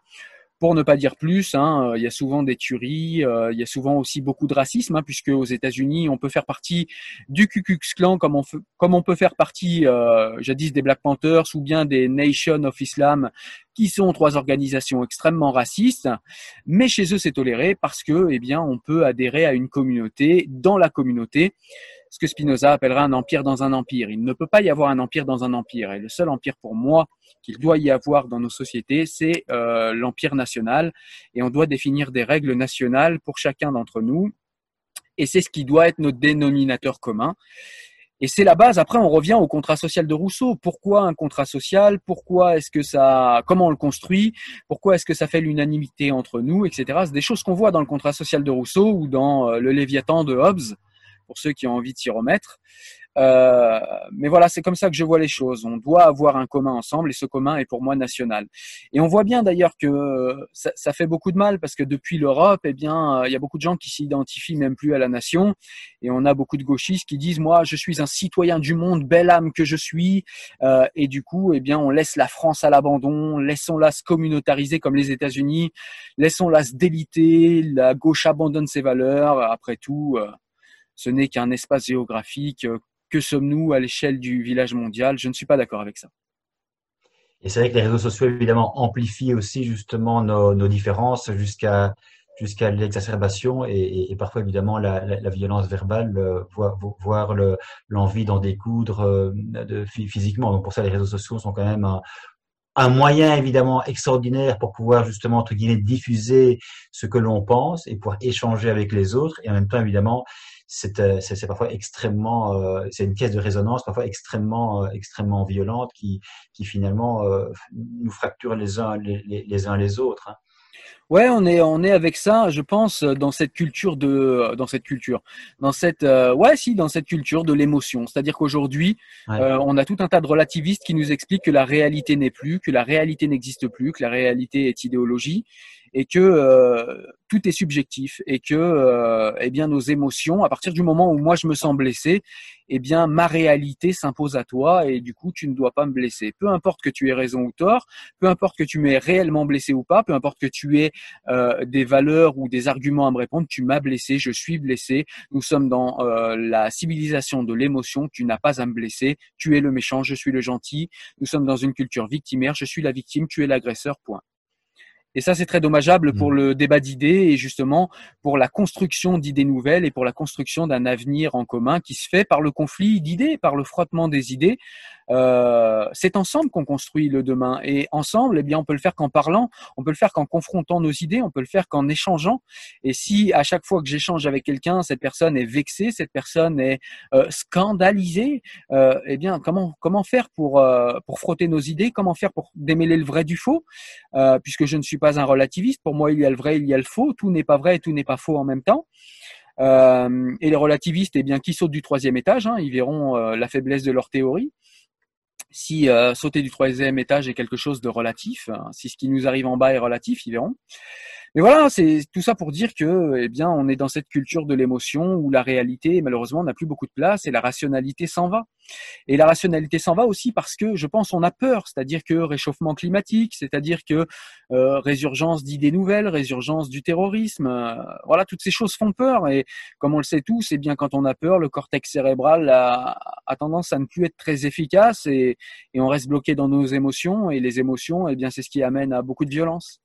pour ne pas dire plus, hein, euh, il y a souvent des tueries, euh, il y a souvent aussi beaucoup de racisme, hein, puisque aux États-Unis, on peut faire partie du Ku Klux Klan comme on, comme on peut faire partie, euh, jadis, des Black Panthers ou bien des Nation of Islam, qui sont trois organisations extrêmement racistes. Mais chez eux, c'est toléré parce que, eh bien, on peut adhérer à une communauté dans la communauté ce que Spinoza appellera un empire dans un empire. Il ne peut pas y avoir un empire dans un empire. Et le seul empire pour moi qu'il doit y avoir dans nos sociétés, c'est euh, l'empire national. Et on doit définir des règles nationales pour chacun d'entre nous. Et c'est ce qui doit être notre dénominateur commun. Et c'est la base. Après, on revient au contrat social de Rousseau. Pourquoi un contrat social? Pourquoi est-ce que ça Comment on le construit? Pourquoi est-ce que ça fait l'unanimité entre nous, etc. C'est des choses qu'on voit dans le contrat social de Rousseau ou dans euh, le Léviathan de Hobbes pour ceux qui ont envie de s'y remettre. Euh, mais voilà, c'est comme ça que je vois les choses. On doit avoir un commun ensemble et ce commun est pour moi national. Et on voit bien d'ailleurs que ça, ça, fait beaucoup de mal parce que depuis l'Europe, eh bien, il y a beaucoup de gens qui s'identifient même plus à la nation et on a beaucoup de gauchistes qui disent moi, je suis un citoyen du monde, belle âme que je suis. Euh, et du coup, eh bien, on laisse la France à l'abandon, laissons-la se communautariser comme les États-Unis, laissons-la se déliter. La gauche abandonne ses valeurs. Après tout. Euh, ce n'est qu'un espace géographique. Euh, que sommes-nous à l'échelle du village mondial? Je ne suis pas d'accord avec ça. Et c'est vrai que les réseaux sociaux, évidemment, amplifient aussi justement nos, différences jusqu'à jusqu'à l'exacerbation et, parfois, évidemment, la, violence verbale, euh, voire, l'envie d'en découdre euh, de, physiquement. Donc pour ça, les réseaux sociaux sont quand même un, un moyen évidemment extraordinaire pour pouvoir justement entre guillemets diffuser ce que l'on pense et pouvoir échanger avec les autres et en même temps évidemment c'est parfois extrêmement, euh, c'est une caisse de résonance parfois extrêmement, euh, extrêmement violente qui, qui finalement nous fracture les uns les, les, uns les autres. Hein. Ouais, on est on est avec ça, je pense, dans cette culture de dans cette culture, dans cette ouais si dans cette culture de l'émotion. C'est-à-dire qu'aujourd'hui, on a tout un tas de relativistes qui nous expliquent que la réalité n'est plus, que la réalité n'existe plus, que la réalité est idéologie et que euh, tout est subjectif et que euh, eh bien nos émotions à partir du moment où moi je me sens blessé eh bien ma réalité s'impose à toi et du coup tu ne dois pas me blesser peu importe que tu aies raison ou tort peu importe que tu m'aies réellement blessé ou pas peu importe que tu aies euh, des valeurs ou des arguments à me répondre. Tu m'as blessé je suis blessé. Nous sommes dans la civilisation de l'émotion. Tu n'as pas à me blesser. Tu es le méchant je suis le gentil. Nous sommes dans une culture victimaire. Je suis la victime tu es l'agresseur point. Et ça, c'est très dommageable pour mm. le débat d'idées et justement pour la construction d'idées nouvelles et pour la construction d'un avenir en commun qui se fait par le conflit d'idées, par le frottement des idées. Euh, c'est ensemble qu'on construit le demain et ensemble, eh bien, on peut le faire qu'en parlant, on peut le faire qu'en confrontant nos idées, on peut le faire qu'en échangeant. Et si à chaque fois que j'échange avec quelqu'un, cette personne est vexée, cette personne est euh, scandalisée, euh, eh bien, comment comment faire pour euh, pour frotter nos idées? Comment faire pour démêler le vrai du faux? Euh, Puisque je ne suis pas un relativiste, pour moi, il y a le vrai, il y a le faux. Tout n'est pas vrai et tout n'est pas faux en même temps. Euh, et les relativistes, eh bien, qui sautent du troisième étage, hein, ils verront la faiblesse de leur théorie si euh, sauter du troisième étage est quelque chose de relatif, hein, si ce qui nous arrive en bas est relatif, ils verront. Mais voilà, c'est tout ça pour dire que, eh bien, on est dans cette culture de l'émotion où la réalité, malheureusement, n'a plus beaucoup de place et la rationalité s'en va. Et la rationalité s'en va aussi parce que, je pense, on a peur, c'est-à-dire que réchauffement climatique, c'est-à-dire que euh, résurgence d'idées nouvelles, résurgence du terrorisme, euh, voilà, toutes ces choses font peur. Et comme on le sait tous, eh bien, quand on a peur, le cortex cérébral a, tendance à ne plus être très efficace et, et on reste bloqué dans nos émotions. Et les émotions, eh bien, c'est ce qui amène à beaucoup de violence.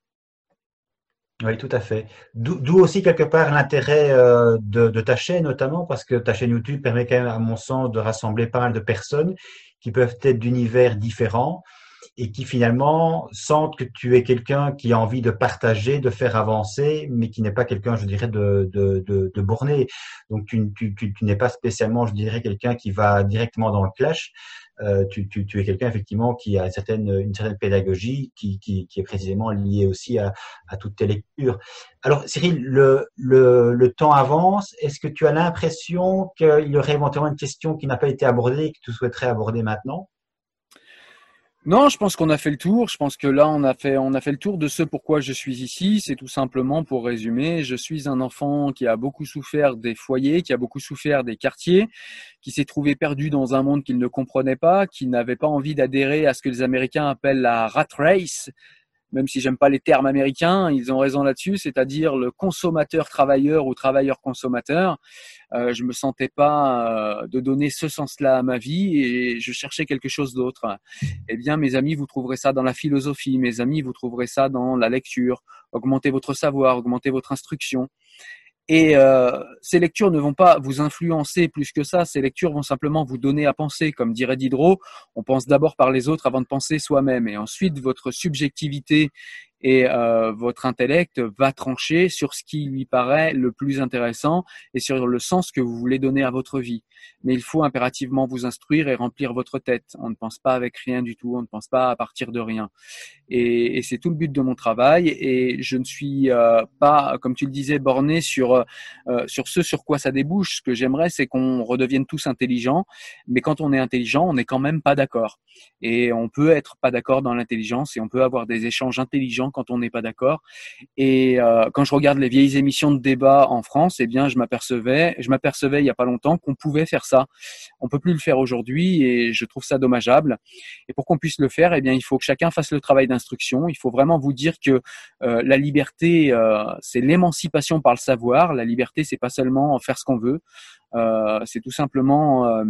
Oui, tout à fait. D'où aussi quelque part l'intérêt euh, de, de, ta chaîne notamment, parce que ta chaîne YouTube permet quand même, à mon sens, de rassembler pas mal de personnes qui peuvent être d'univers différents et qui finalement sentent que tu es quelqu'un qui a envie de partager, de faire avancer, mais qui n'est pas quelqu'un, je dirais, de, de, de, de borné. Donc tu, tu, tu, tu n'es pas spécialement, je dirais, quelqu'un qui va directement dans le clash. Euh, tu, tu, tu, es quelqu'un effectivement qui a une certaine, une certaine pédagogie qui, qui, qui est précisément liée aussi à, à, toutes tes lectures. Alors Cyril, le, le, le temps avance. Est-ce que tu as l'impression qu'il y aurait éventuellement une question qui n'a pas été abordée et que tu souhaiterais aborder maintenant? Non, je pense qu'on a fait le tour. Je pense que là, on a fait, on a fait le tour de ce pourquoi je suis ici. C'est tout simplement, pour résumer, je suis un enfant qui a beaucoup souffert des foyers, qui a beaucoup souffert des quartiers, qui s'est trouvé perdu dans un monde qu'il ne comprenait pas, qui n'avait pas envie d'adhérer à ce que les Américains appellent la rat race, même si j'aime pas les termes américains, ils ont raison là-dessus, c'est-à-dire le consommateur travailleur ou travailleur consommateur. Euh, je me sentais pas euh, de donner ce sens-là à ma vie et je cherchais quelque chose d'autre. Eh bien, mes amis, vous trouverez ça dans la philosophie, mes amis, vous trouverez ça dans la lecture. Augmentez votre savoir, augmentez votre instruction. Et euh, ces lectures ne vont pas vous influencer plus que ça, ces lectures vont simplement vous donner à penser. Comme dirait Diderot, on pense d'abord par les autres avant de penser soi-même. Et ensuite, votre subjectivité et euh, votre intellect va trancher sur ce qui lui paraît le plus intéressant et sur le sens que vous voulez donner à votre vie. Mais il faut impérativement vous instruire et remplir votre tête. On ne pense pas avec rien du tout, on ne pense pas à partir de rien. Et, et c'est tout le but de mon travail. Et je ne suis euh, pas, comme tu le disais, borné sur euh, sur ce sur quoi ça débouche. Ce que j'aimerais, c'est qu'on redevienne tous intelligents. Mais quand on est intelligent, on n'est quand même pas d'accord. Et on peut être pas d'accord dans l'intelligence et on peut avoir des échanges intelligents quand on n'est pas d'accord. Et euh, quand je regarde les vieilles émissions de débat en France, eh bien, je m'apercevais, je m'apercevais il y a pas longtemps qu'on pouvait faire ça. On peut plus le faire aujourd'hui et je trouve ça dommageable. Et pour qu'on puisse le faire, eh bien, il faut que chacun fasse le travail d'instruction. Il faut vraiment vous dire que euh, la liberté, euh, c'est l'émancipation par le savoir. La liberté, c'est pas seulement faire ce qu'on veut. Euh, c'est tout simplement euh,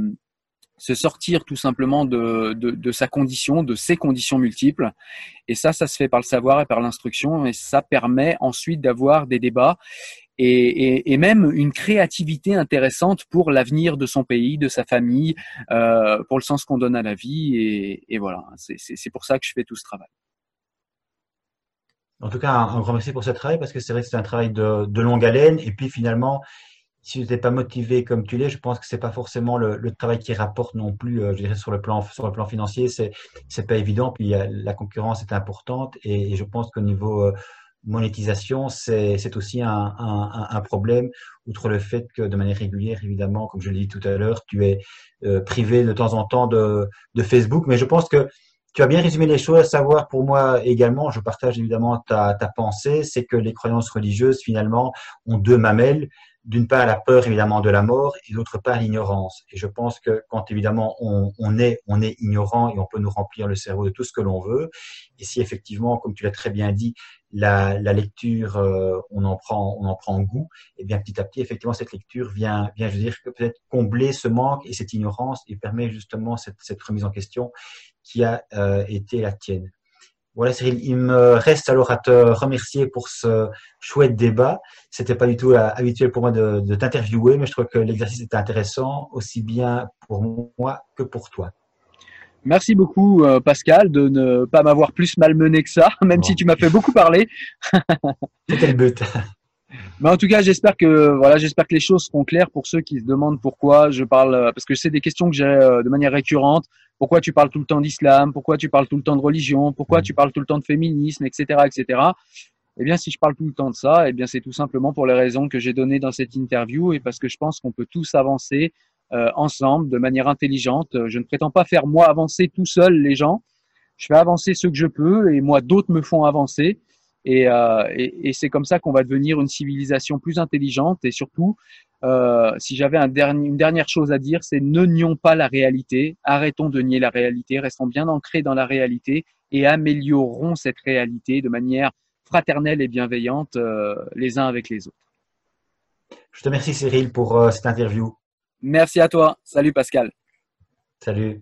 se sortir tout simplement de, de, sa condition, de ses conditions multiples. Et ça, ça se fait par le savoir et par l'instruction, et ça permet ensuite d'avoir des débats et, et, même une créativité intéressante pour l'avenir de son pays, de sa famille, euh, pour le sens qu'on donne à la vie. Et, et voilà, c'est pour ça que je fais tout ce travail. En tout cas, un, un grand merci pour ce travail parce que c'est vrai que c'est un travail de, de longue haleine. Et puis finalement, si tu n'es pas motivé comme tu l'es, je pense que c'est pas forcément le, le, travail qui rapporte non plus, euh, je dirais sur le plan sur le plan financier, c'est c'est pas évident. Puis la concurrence est importante et, et je pense qu'au niveau euh, monétisation, c'est aussi un, un, un, problème, outre le fait que de manière régulière, évidemment, comme je l'ai dit tout à l'heure, tu es euh, privé de temps en temps de, de Facebook. Mais je pense que tu as bien résumé les choses, à savoir pour moi également, je partage évidemment ta, ta pensée, c'est que les croyances religieuses, finalement, ont deux mamelles d'une part la peur évidemment de la mort et d'autre part l'ignorance. Et je pense que quand évidemment on, on, est on est ignorant et on peut nous remplir le cerveau de tout ce que l'on veut, et si effectivement, comme tu l'as très bien dit, la, la lecture euh, on en prend on en prend goût, et eh bien petit à petit effectivement cette lecture vient vient je veux dire peut-être combler ce manque et cette ignorance et permet justement cette, cette remise en question qui a euh, été la tienne. Voilà Cyril, il me reste alors à te remercier pour ce chouette débat. C'était pas du tout euh, habituel pour moi de, de t'interviewer, mais je trouve que l'exercice était intéressant, aussi bien pour moi que pour toi. Merci beaucoup euh, Pascal de ne pas m'avoir plus malmené que ça, même bon. si tu m'as fait beaucoup parler. C'était le but. Mais en tout cas, j'espère que voilà, j'espère que les choses seront claires pour ceux qui se demandent pourquoi je parle, euh, parce que c'est des questions que j'ai de manière récurrente. Pourquoi tu parles tout le temps d'islam? Pourquoi tu parles tout le temps de religion? Pourquoi tu parles tout le temps de féminisme, etc., etc. Eh bien, si je parle tout le temps de ça, eh bien, c'est tout simplement pour les raisons que j'ai données dans cette interview et parce que je pense qu'on peut tous avancer euh, ensemble de manière intelligente. Je ne prétends pas faire moi avancer tout seul les gens. Je fais avancer ceux que je peux et moi d'autres me font avancer. Et, euh, et, et c'est comme ça qu'on va devenir une civilisation plus intelligente et surtout euh, si j'avais un une dernière chose à dire, c'est ne nions pas la réalité, arrêtons de nier la réalité, restons bien ancrés dans la réalité et améliorons cette réalité de manière fraternelle et bienveillante euh, les uns avec les autres. Je te remercie Cyril pour cette interview. Merci à toi. Salut Pascal. Salut.